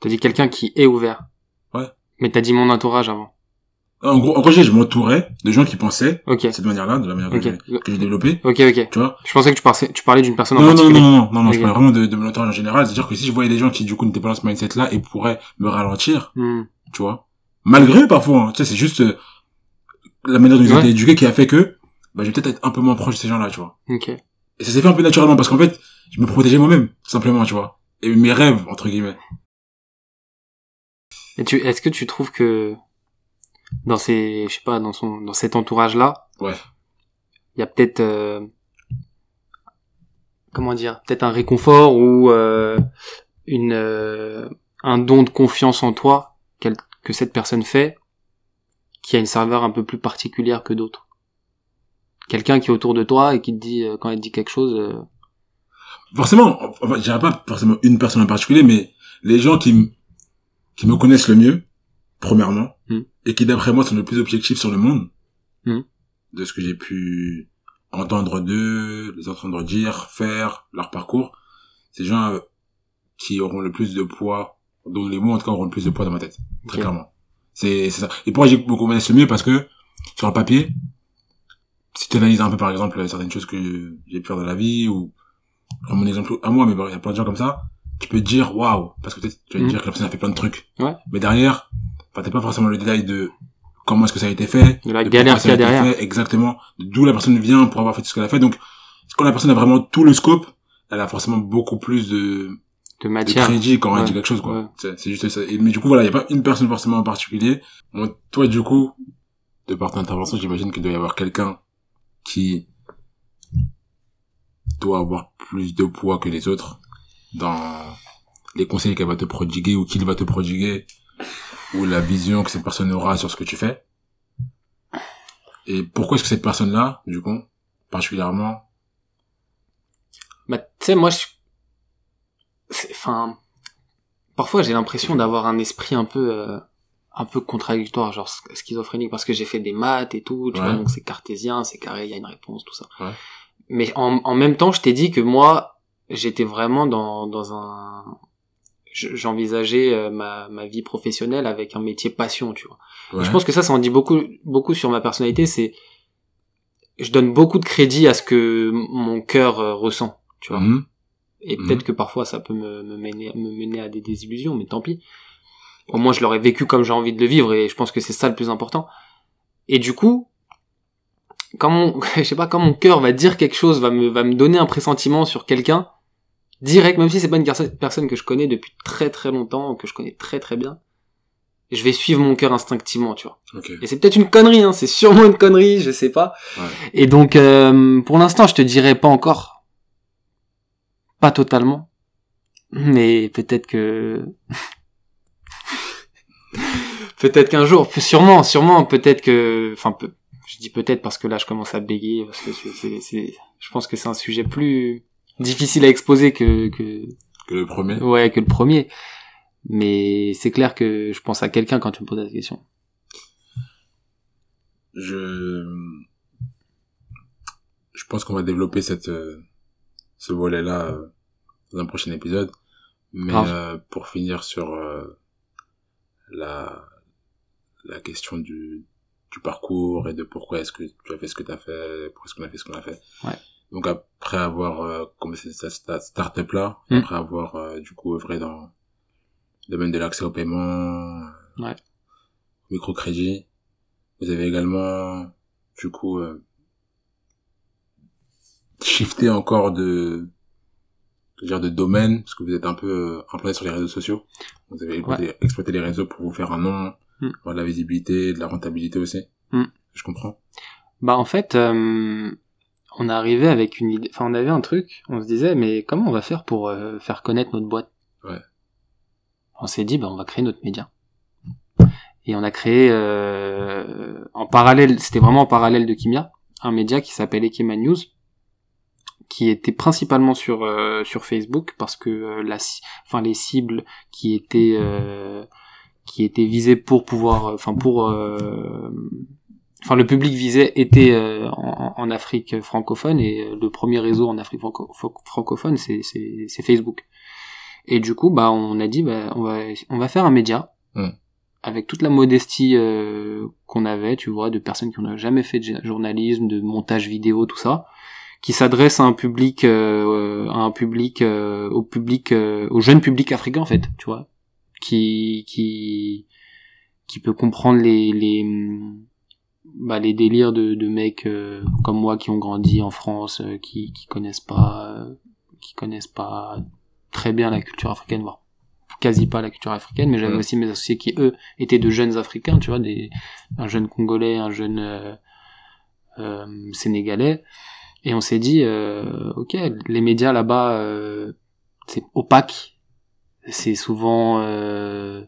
[SPEAKER 1] T'as dit quelqu'un qui est ouvert.
[SPEAKER 2] Ouais.
[SPEAKER 1] Mais t'as dit mon entourage avant.
[SPEAKER 2] en gros en gros je m'entourais de gens qui pensaient
[SPEAKER 1] Ok.
[SPEAKER 2] de cette manière-là de la manière que j'ai- que j'ai développée
[SPEAKER 1] Ok, ok.
[SPEAKER 2] tu vois?
[SPEAKER 1] Je pensais que tu parlais, tu parlais d'une personne en
[SPEAKER 2] non, non, non,
[SPEAKER 1] particulier.
[SPEAKER 2] non, non, non, non, je parle vraiment de, de mon entourage en général. C'est-à-dire que si je voyais des gens qui, du coup, n'étaient pas dans ce mindset-là et pourraient me ralentir,
[SPEAKER 1] Hmm.
[SPEAKER 2] tu vois, malgré eux, parfois, hein, tu sais, c'est juste euh, la manière dont ils ont été éduqués qui a fait que, bah, je vais peut-être être un peu moins proche de ces gens-là, tu vois?
[SPEAKER 1] Ok.
[SPEAKER 2] Et ça s'est fait un peu naturellement parce qu'en fait, je me protégeais moi-même, simplement, tu vois? Et mes rêves, entre guillemets.
[SPEAKER 1] Et tu, est-ce que tu trouves que dans ces, je sais pas, dans son, dans cet entourage-là,
[SPEAKER 2] Ouais.
[SPEAKER 1] il y a peut-être, euh, comment dire, peut-être un réconfort ou euh, une, euh, un don de confiance en toi que cette personne fait, qui a une saveur un peu plus particulière que d'autres? Quelqu'un qui est autour de toi et qui te dit, euh, quand elle te dit quelque chose, euh,
[SPEAKER 2] Forcément, enfin, je dirais pas forcément une personne en particulier, mais les gens qui, qui me connaissent le mieux, premièrement,
[SPEAKER 1] Mm.
[SPEAKER 2] et qui d'après moi sont le plus objectifs sur le monde,
[SPEAKER 1] Mm.
[SPEAKER 2] de ce que j'ai pu entendre d'eux, les entendre dire, faire, leur parcours, ces gens euh, qui auront le plus de poids, dont les mots en tout cas auront le plus de poids dans ma tête, très clairement. C'est ça. Et pourquoi j'ai me connaissent le mieux Parce que sur le papier, si tu analyses un peu par exemple certaines choses que j'ai pu faire dans la vie ou je prends mon exemple à moi mais il y a plein de gens comme ça tu peux te dire waouh parce que peut-être tu vas te
[SPEAKER 1] Mhm.
[SPEAKER 2] dire que la personne a fait plein de trucs
[SPEAKER 1] Ouais.
[SPEAKER 2] mais derrière enfin t'as pas forcément le détail de comment est-ce que ça a été fait
[SPEAKER 1] de la
[SPEAKER 2] de
[SPEAKER 1] galère qu'il y a derrière.
[SPEAKER 2] fait, exactement d'où la personne vient pour avoir fait tout ce qu'elle a fait donc quand la personne a vraiment tout le scope elle a forcément beaucoup plus de,
[SPEAKER 1] De
[SPEAKER 2] de
[SPEAKER 1] matière.
[SPEAKER 2] crédit quand elle dit quelque chose quoi
[SPEAKER 1] Ouais.
[SPEAKER 2] c'est c'est juste ça Et- mais du coup voilà il y a pas une personne forcément en particulier bon, toi du coup de par ton intervention j'imagine qu'il doit y avoir quelqu'un qui doit avoir plus de poids que les autres dans les conseils qu'elle va te prodiguer ou qu'il va te prodiguer ou la vision que cette personne aura sur ce que tu fais. Et pourquoi est-ce que cette personne-là, du coup, particulièrement,
[SPEAKER 1] Bah, tu sais, moi, je... Enfin... Parfois, j'ai l'impression d'avoir un esprit un peu... euh, un peu contradictoire, genre sch- schizophrénique, parce que j'ai fait des maths et tout, tu
[SPEAKER 2] Ouais.
[SPEAKER 1] vois, donc c'est cartésien, c'est carré, il y a une réponse, tout ça.
[SPEAKER 2] Ouais.
[SPEAKER 1] Mais en, en même temps, je t'ai dit que moi, j'étais vraiment dans, dans un... je- J'envisageais euh, ma, ma vie professionnelle avec un métier passion, tu vois.
[SPEAKER 2] ouais,
[SPEAKER 1] Je pense que ça, ça en dit beaucoup, beaucoup sur ma personnalité. C'est, je donne beaucoup de crédit à ce que mon cœur euh, ressent, tu vois.
[SPEAKER 2] Mhm.
[SPEAKER 1] Et
[SPEAKER 2] Mhm.
[SPEAKER 1] peut-être que parfois ça peut me, me mener, me mener à des désillusions, mais tant pis. Au moins, je l'aurais vécu comme j'ai envie de le vivre, et je pense que c'est ça le plus important. Et du coup, quand mon, je sais pas, quand mon cœur va dire quelque chose, va me, va me donner un pressentiment sur quelqu'un, direct, même si c'est pas une perso- personne que je connais depuis très très longtemps, que je connais très très bien, je vais suivre mon cœur instinctivement, tu vois. Et c'est peut-être une connerie, hein, c'est sûrement une connerie, je sais pas.
[SPEAKER 2] Ouais.
[SPEAKER 1] Et donc, euh, pour l'instant, je te dirais pas encore. Pas totalement. Mais peut-être que... peut-être qu'un jour, sûrement, sûrement, peut-être que... Enfin, peu- je dis peut-être parce que là, je commence à bégayer, parce que c'est- je pense que c'est un sujet plus difficile à exposer que, que,
[SPEAKER 2] que le premier.
[SPEAKER 1] ouais, que le premier. Mais c'est clair que je pense à quelqu'un quand tu me poses la question.
[SPEAKER 2] Je, je pense qu'on va développer cette, euh, ce volet-là euh, dans un prochain épisode. Mais euh, pour finir sur euh, la, la question du, du parcours et de pourquoi est-ce que tu as fait ce que tu as fait, pourquoi est-ce qu'on a fait ce qu'on a fait.
[SPEAKER 1] Ouais.
[SPEAKER 2] Donc après avoir euh, commencé cette sta- start-up-là,
[SPEAKER 1] Mm.
[SPEAKER 2] après avoir euh, du coup œuvré dans le domaine de l'accès au paiement, euh,
[SPEAKER 1] Ouais.
[SPEAKER 2] microcrédit, vous avez également du coup euh, shifté encore de dire de domaine parce que vous êtes un peu implanté sur les réseaux sociaux. Vous avez exploité, exploité les réseaux pour vous faire un nom,
[SPEAKER 1] Mm.
[SPEAKER 2] avoir de la visibilité, de la rentabilité aussi.
[SPEAKER 1] Mm.
[SPEAKER 2] Je comprends.
[SPEAKER 1] Bah en fait, euh, on est arrivé avec une idée, enfin on avait un truc, on se disait mais comment on va faire pour euh, faire connaître notre boîte?
[SPEAKER 2] Ouais.
[SPEAKER 1] On s'est dit bah on va créer notre média. Et on a créé euh, en parallèle, c'était vraiment en parallèle de Kimia, un média qui s'appelle Ekima News, qui était principalement sur euh, sur Facebook parce que euh, la, enfin les cibles qui étaient euh, qui étaient visées pour pouvoir, enfin pour euh, enfin le public visé était euh, en, en Afrique francophone et euh, le premier réseau en Afrique franco- francophone c'est Facebook. Et du coup bah on a dit bah on va on va faire un média
[SPEAKER 2] Mm.
[SPEAKER 1] avec toute la modestie euh, qu'on avait, tu vois, de personnes qui n'ont jamais fait de journalisme, de montage vidéo, tout ça, qui s'adresse à un public euh, à un public euh, au public euh, au jeune public africain en fait, tu vois, qui qui qui peut comprendre les les bah, les délires de, de mecs euh, comme moi qui ont grandi en France, euh, qui qui connaissent pas euh, qui connaissent pas très bien la culture africaine, voire quasi pas la culture africaine, mais j'avais
[SPEAKER 2] Ouais.
[SPEAKER 1] aussi mes associés qui eux étaient de jeunes Africains, tu vois, des un jeune Congolais, un jeune euh, euh, Sénégalais, et on s'est dit, euh, ok, les médias là-bas, euh, c'est opaque, c'est souvent euh,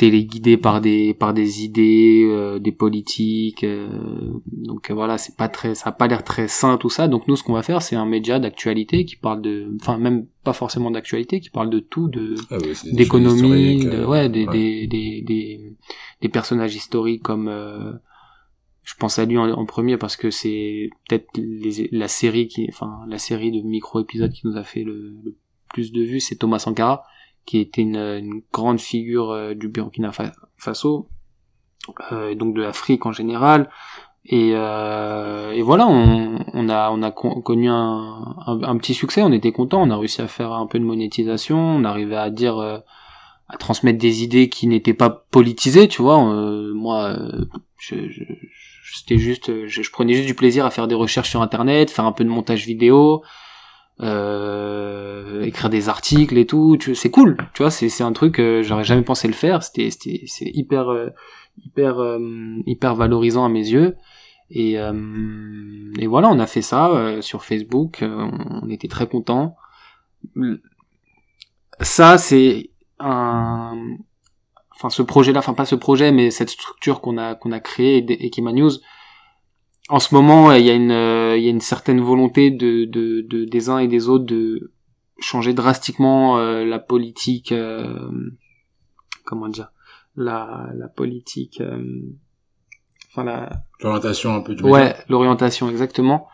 [SPEAKER 1] téléguidé par des par des idées, euh, des politiques, euh, donc euh, voilà, c'est pas très, ça a pas l'air très sain tout ça. Donc nous, ce qu'on va faire, c'est un média d'actualité qui parle de, enfin même pas forcément d'actualité, qui parle de tout, de
[SPEAKER 2] Ah
[SPEAKER 1] d'économie, de, ouais, des, Des, des, des, des personnages historiques comme euh, je pense à lui en, en premier parce que c'est peut-être la série qui, enfin la série de micro-épisodes qui nous a fait le, le plus de vues, c'est Thomas Sankara, qui était une, une grande figure euh, du Burkina Fa- Faso, euh, donc de l'Afrique en général. Et, euh, et voilà, on, on a on a con- connu un, un, petit succès, on était content, on a réussi à faire un peu de monétisation, on arrivait à dire euh, à transmettre des idées qui n'étaient pas politisées, tu vois. euh, moi, euh, je, je, c'était juste, je, je prenais juste du plaisir à faire des recherches sur Internet, faire un peu de montage vidéo, euh, écrire des articles et tout. C'est cool, tu vois. C'est un truc euh, j'aurais jamais pensé le faire. C'était c'est hyper euh, hyper euh, hyper valorisant à mes yeux. Et, euh, et voilà, on a fait ça sur Facebook. on, était très contents. Ça, c'est un, enfin ce projet-là, enfin pas ce projet, mais cette structure qu'on a qu'on a créée, Ekima News. En ce moment, il y a une euh, il y a une certaine volonté de, de, de des uns et des autres de changer drastiquement euh, la politique, euh, comment dire, la la politique, euh, enfin la
[SPEAKER 2] L'orientation un peu du
[SPEAKER 1] Ouais, l'orientation exactement.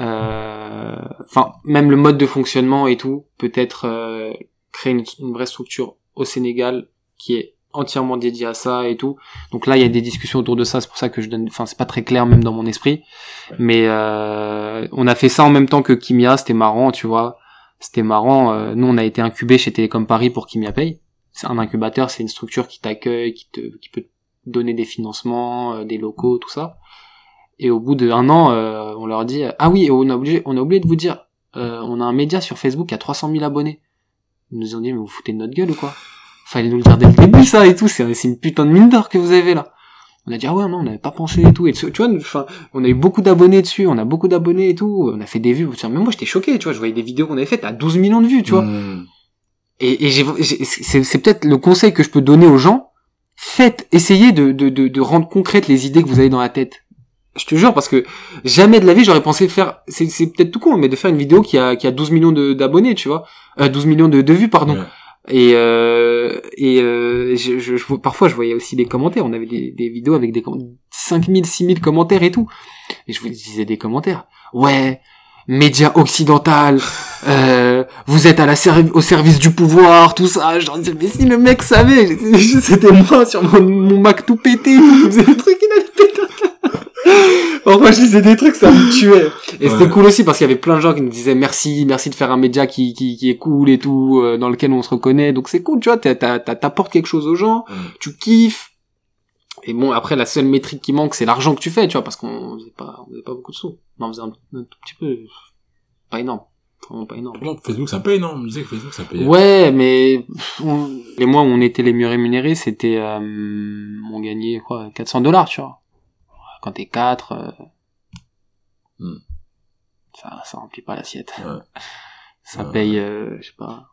[SPEAKER 1] Euh, Enfin, même le mode de fonctionnement et tout, peut-être euh, créer une, une vraie structure au Sénégal qui est entièrement dédiée à ça et tout. Donc là, il y a des discussions autour de ça. C'est pour ça que je donne. Enfin, c'est pas très clair même dans mon esprit. Mais euh, on a fait ça en même temps que Kimia. C'était marrant, tu vois. C'était marrant. Euh, nous, on a été incubés chez Télécom Paris pour Kimia Pay. C'est un incubateur, c'est une structure qui t'accueille, qui te, qui peut te donner des financements, euh, des locaux, tout ça. Et au bout d'un an, euh, on leur dit ah oui, on a oublié, on a oublié de vous dire, euh, on a un média sur Facebook qui a 300 000 abonnés. Ils nous ont dit mais vous foutez de notre gueule ou quoi? Fallait nous le dire dès le début ça et tout. C'est une putain de mine d'or que vous avez là. On a dit ah ouais non on n'avait pas pensé et tout et tu vois enfin on a eu beaucoup d'abonnés dessus on a beaucoup d'abonnés et tout on a fait des vues même moi j'étais choqué tu vois je voyais des vidéos qu'on avait faites à 12 millions de vues tu vois
[SPEAKER 2] Mmh.
[SPEAKER 1] et, et c'est, peut-être le conseil que je peux donner aux gens. Faites, essayez de, de, de, de rendre concrètes les idées que vous avez dans la tête. Je te jure, parce que jamais de la vie j'aurais pensé faire, c'est, peut-être tout con, mais de faire une vidéo qui a, qui a 12 millions d'abonnés, tu vois. Euh, 12 millions de, de vues, pardon.
[SPEAKER 2] Ouais.
[SPEAKER 1] Et, euh, et euh, je, je, je parfois je voyais aussi des commentaires. On avait des, des vidéos avec des com- 5000, 6000 commentaires et tout. Et je vous disais des commentaires. Ouais, média occidental, euh, vous êtes à la servi- au service du pouvoir, tout ça. Genre, mais si le mec savait, c'était moi sur mon, mon Mac tout pété, il faisait des trucs, il allait péter. Parfois je disais des trucs, ça me tuait. Et c'était cool aussi parce qu'il y avait plein de gens qui nous disaient merci, merci de faire un média qui, qui, qui est cool et tout, euh, dans lequel on se reconnaît. Donc c'est cool, tu vois, t'as- t'as- t'as- t'apportes quelque chose aux gens, tu kiffes. Et bon, après, la seule métrique qui manque, c'est l'argent que tu fais, tu vois, parce qu'on faisait pas, on faisait pas beaucoup de sous. Non, on faisait un, un tout petit peu, pas énorme. Vraiment pas énorme.
[SPEAKER 2] Non, Facebook ça paye, non On me disait que Facebook ça paye.
[SPEAKER 1] Ouais, mais on- les mois où on était les mieux rémunérés, c'était, euh, on gagnait quoi, 400 dollars, tu vois. Quand t'es 4, euh,
[SPEAKER 2] Hmm.
[SPEAKER 1] ça, ça remplit pas l'assiette.
[SPEAKER 2] Ouais.
[SPEAKER 1] Ça
[SPEAKER 2] Ouais.
[SPEAKER 1] paye, euh, je sais pas,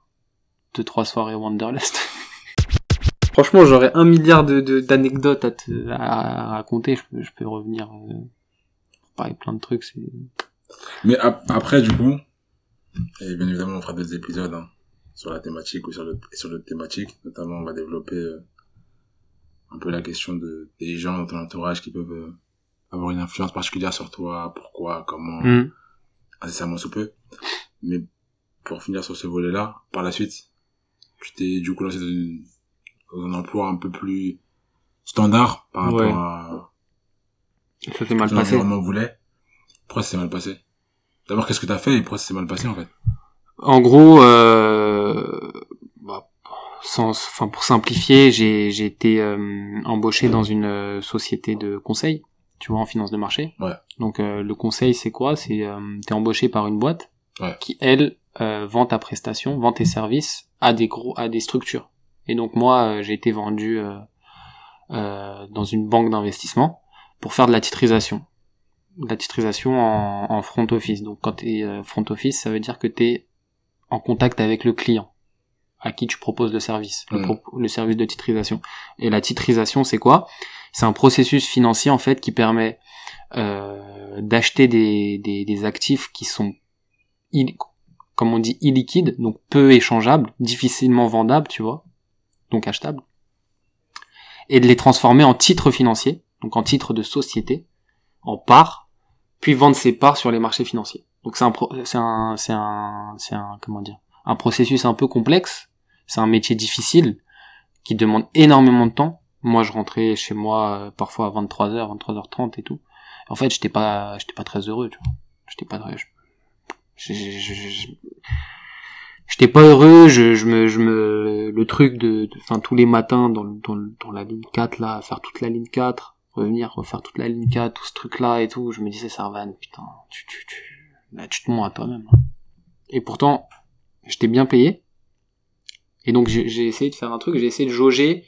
[SPEAKER 1] deux trois soirées Wanderlust. Franchement, j'aurais un milliard de de- d'anecdotes à, te, à, à raconter. Je peux, je peux revenir euh, pour parler plein de trucs. C'est
[SPEAKER 2] Mais ap- après, du coup, et bien évidemment, on fera d'autres épisodes hein, sur la thématique ou sur le sur d'autres thématiques. Notamment, on va développer euh, un peu la question de des gens dans ton entourage qui peuvent euh, avoir une influence particulière sur toi, pourquoi, comment,
[SPEAKER 1] Hmm.
[SPEAKER 2] incessamment sous peu. Mais pour finir sur ce volet-là, par la suite, tu t'es du coup lancé dans, une- dans un emploi un peu plus standard par rapport
[SPEAKER 1] Ouais.
[SPEAKER 2] à
[SPEAKER 1] ça s'est mal passé.
[SPEAKER 2] environnement voulait. Pourquoi ça s'est mal passé? D'abord, qu'est-ce que t'as fait et pourquoi ça s'est mal passé en fait?
[SPEAKER 1] En gros, euh, bah, sans, enfin pour simplifier, j'ai j'ai été euh, embauché dans une euh, société de conseil, tu vois, en finance de marché.
[SPEAKER 2] Ouais.
[SPEAKER 1] Donc euh, le conseil, c'est quoi? C'est euh, t'es embauché par une boîte
[SPEAKER 2] Ouais.
[SPEAKER 1] qui elle euh, vend ta prestation, vend tes services à des gros, à des structures. Et donc moi, euh, j'ai été vendu euh, euh, dans une banque d'investissement pour faire de la titrisation. De la titrisation en, en front office. Donc quand tu es front office, ça veut dire que tu es en contact avec le client à qui tu proposes le service, le, pro- le service de titrisation. Et la titrisation, c'est quoi? C'est un processus financier en fait qui permet euh, d'acheter des, des, des actifs qui sont, comme on dit, illiquides, donc peu échangeables, difficilement vendables, tu vois, donc achetables, et de les transformer en titres financiers, donc en titres de société, en parts, puis vendre ces parts sur les marchés financiers. Donc c'est un, pro- c'est un, c'est un, c'est un, comment dire, un processus un peu complexe. C'est un métier difficile qui demande énormément de temps. Moi, je rentrais chez moi euh, parfois à 23h, 23h30 et tout. En fait, j'étais pas, j'étais pas très heureux, tu vois. J'étais pas très, j'étais pas heureux. Je, me, je me, le truc de, enfin, tous les matins dans, dans, la ligne 4 là, faire toute la ligne 4, revenir refaire toute la ligne 4, tout ce truc là et tout. Je me disais, Sarvan, putain, tu, là, tu te mens à toi-même. là. Et pourtant, j'étais bien payé. Et donc j'ai essayé de faire un truc, j'ai essayé de jauger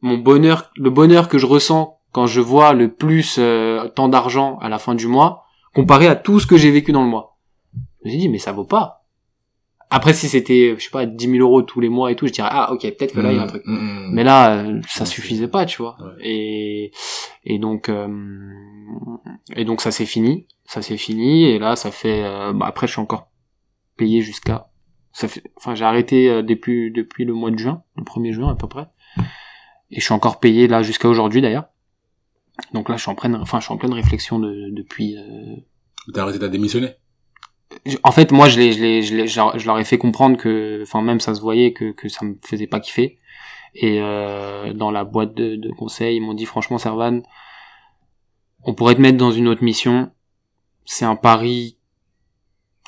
[SPEAKER 1] mon bonheur, le bonheur que je ressens quand je vois le plus euh, tant d'argent à la fin du mois, comparé à tout ce que j'ai vécu dans le mois. Je me suis dit, mais ça vaut pas. Après, si c'était, je sais pas, 10 000 euros tous les mois et tout, je dirais, ah, ok, peut-être que là, il y a un truc.
[SPEAKER 2] Mm, mm,
[SPEAKER 1] Mais là, euh, ça suffisait pas, tu vois.
[SPEAKER 2] Ouais.
[SPEAKER 1] Et et donc euh, et donc ça s'est fini, ça s'est fini. Et là, ça fait. euh, bah, après, je suis encore payé jusqu'à. Ça fait. Enfin, j'ai arrêté euh, depuis depuis le mois de juin, le 1er juin à peu près. Et je suis encore payé là jusqu'à aujourd'hui d'ailleurs. Donc là, je suis en pleine. Enfin, je suis en pleine réflexion de, depuis. euh,
[SPEAKER 2] T'as arrêté, t'as démissionné
[SPEAKER 1] je- En fait, moi, je, je, je, je leur ai fait comprendre que, enfin, même ça se voyait que, que ça me faisait pas kiffer. Et euh, dans la boîte de, de conseil, ils m'ont dit franchement, Servan, on pourrait te mettre dans une autre mission. C'est un pari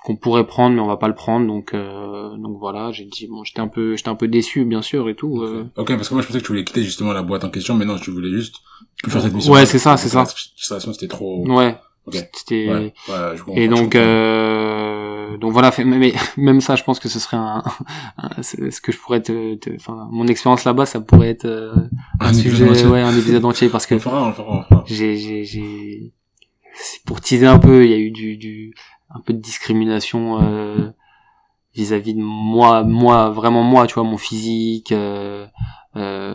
[SPEAKER 1] qu'on pourrait prendre, mais on va pas le prendre. Donc, euh, donc voilà, j'ai dit bon, j'étais un peu, j'étais un peu déçu, bien sûr, et tout. euh.
[SPEAKER 2] Ok, parce que moi je pensais que tu voulais quitter justement la boîte en question, mais non, tu voulais juste plus faire cette mission.
[SPEAKER 1] Ouais, c'est ça, c'est ça.
[SPEAKER 2] C'était trop.
[SPEAKER 1] Ouais,
[SPEAKER 2] Ok.
[SPEAKER 1] c'était.
[SPEAKER 2] Ouais, ouais, je
[SPEAKER 1] Et donc, euh, donc voilà, fait- mais, même ça, je pense que ce serait un, un- ce que je pourrais te, enfin, mon expérience là-bas, ça pourrait être euh, un,
[SPEAKER 2] épisode
[SPEAKER 1] sujet,
[SPEAKER 2] entier.
[SPEAKER 1] ouais, un épisode entier, parce que
[SPEAKER 2] On le fera, on le fera, on le fera.
[SPEAKER 1] j'ai, j'ai, j'ai, c'est pour teaser un peu, il y a eu du, du, un peu de discrimination euh, vis-à-vis de moi, moi, vraiment moi, tu vois, mon physique. euh, euh,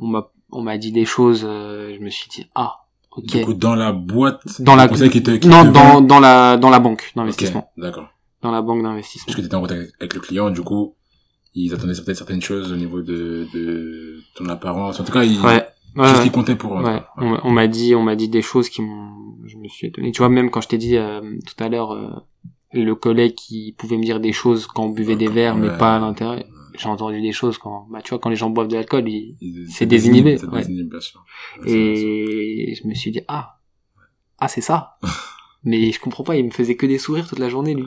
[SPEAKER 1] on m'a, on m'a dit des choses, euh, je me suis dit ah, ok.
[SPEAKER 2] Du coup, dans la boîte,
[SPEAKER 1] Dans la-
[SPEAKER 2] qui te, qui
[SPEAKER 1] non,
[SPEAKER 2] te
[SPEAKER 1] dans, dans la, dans la banque d'investissement,
[SPEAKER 2] d'accord.
[SPEAKER 1] dans la banque d'investissement.
[SPEAKER 2] Parce que t'étais en contact avec le client, du coup, ils attendaient peut-être certaines choses au niveau de, de ton apparence. En tout cas, ils,
[SPEAKER 1] Ouais. Ouais,
[SPEAKER 2] ce
[SPEAKER 1] ouais.
[SPEAKER 2] qui comptait pour eux.
[SPEAKER 1] Ouais, on, on m'a dit, on m'a dit des choses qui m'ont, je me suis étonné. Tu vois, même quand je t'ai dit euh, tout à l'heure, euh, le collègue qui pouvait me dire des choses quand on buvait des verres, mais
[SPEAKER 2] Ouais.
[SPEAKER 1] pas à l'intérieur. J'ai entendu des choses quand, bah, tu vois, quand les gens boivent de l'alcool, ils- C'est désinhibé, ouais.
[SPEAKER 2] bien sûr. Ouais,
[SPEAKER 1] et je me suis dit, ah, ah, c'est ça. mais je comprends pas, il me faisait que des sourires toute la journée, lui.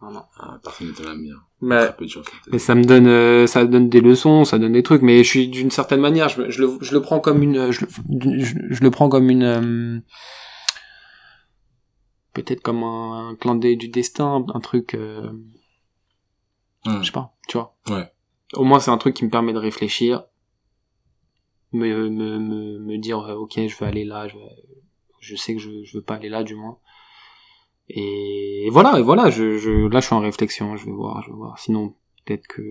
[SPEAKER 1] Voilà.
[SPEAKER 2] Ah, personne n'était là, bien. Très peu de gens qui étaient-
[SPEAKER 1] Mais ça me donne, euh, ça donne des leçons, ça donne des trucs, mais je suis d'une certaine manière, je, le, je le prends comme une, je, le- je, je le prends comme une, euh, peut-être comme un, un clin d'œil du destin, un truc, euh,
[SPEAKER 2] Hum.
[SPEAKER 1] je sais pas, tu vois.
[SPEAKER 2] Ouais.
[SPEAKER 1] Au moins c'est un truc qui me permet de réfléchir, me, me, me, me dire, euh, ok, je veux aller là, je, veux- je sais que je, je veux pas aller là du moins. Et voilà, et voilà, je, je, là je suis en réflexion, je vais voir, je vais voir. Sinon, peut-être que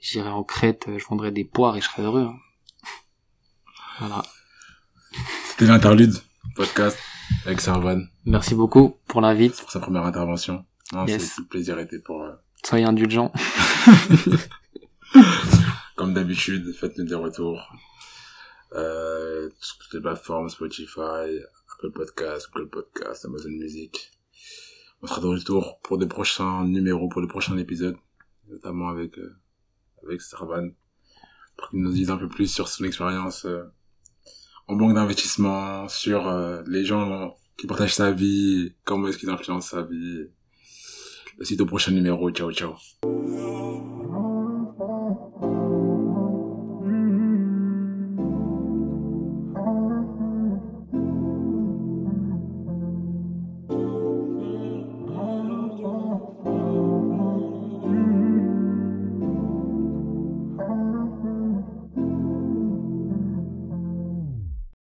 [SPEAKER 1] j'irai en Crète, je vendrai des poires et je serai heureux. hein. Voilà.
[SPEAKER 2] C'était l'interlude, podcast, avec Servan,
[SPEAKER 1] Merci beaucoup pour l'invite.
[SPEAKER 2] pour sa première intervention. Non,
[SPEAKER 1] Yes.
[SPEAKER 2] c'est le plaisir était pour, euh,
[SPEAKER 1] Soyez indulgents.
[SPEAKER 2] comme d'habitude, faites-nous des retours. Euh, toutes les plateformes, Spotify, Apple Podcast, Google Podcast, Amazon Music. On sera de retour pour des prochains numéros, pour les prochains épisodes, notamment avec, euh, avec Servan, pour qu'il nous dise un peu plus sur son expérience, euh, en banque d'investissement, sur, euh, les gens qui partagent sa vie, comment est-ce qu'ils influencent sa vie. Suite au prochain numéro. Ciao, ciao.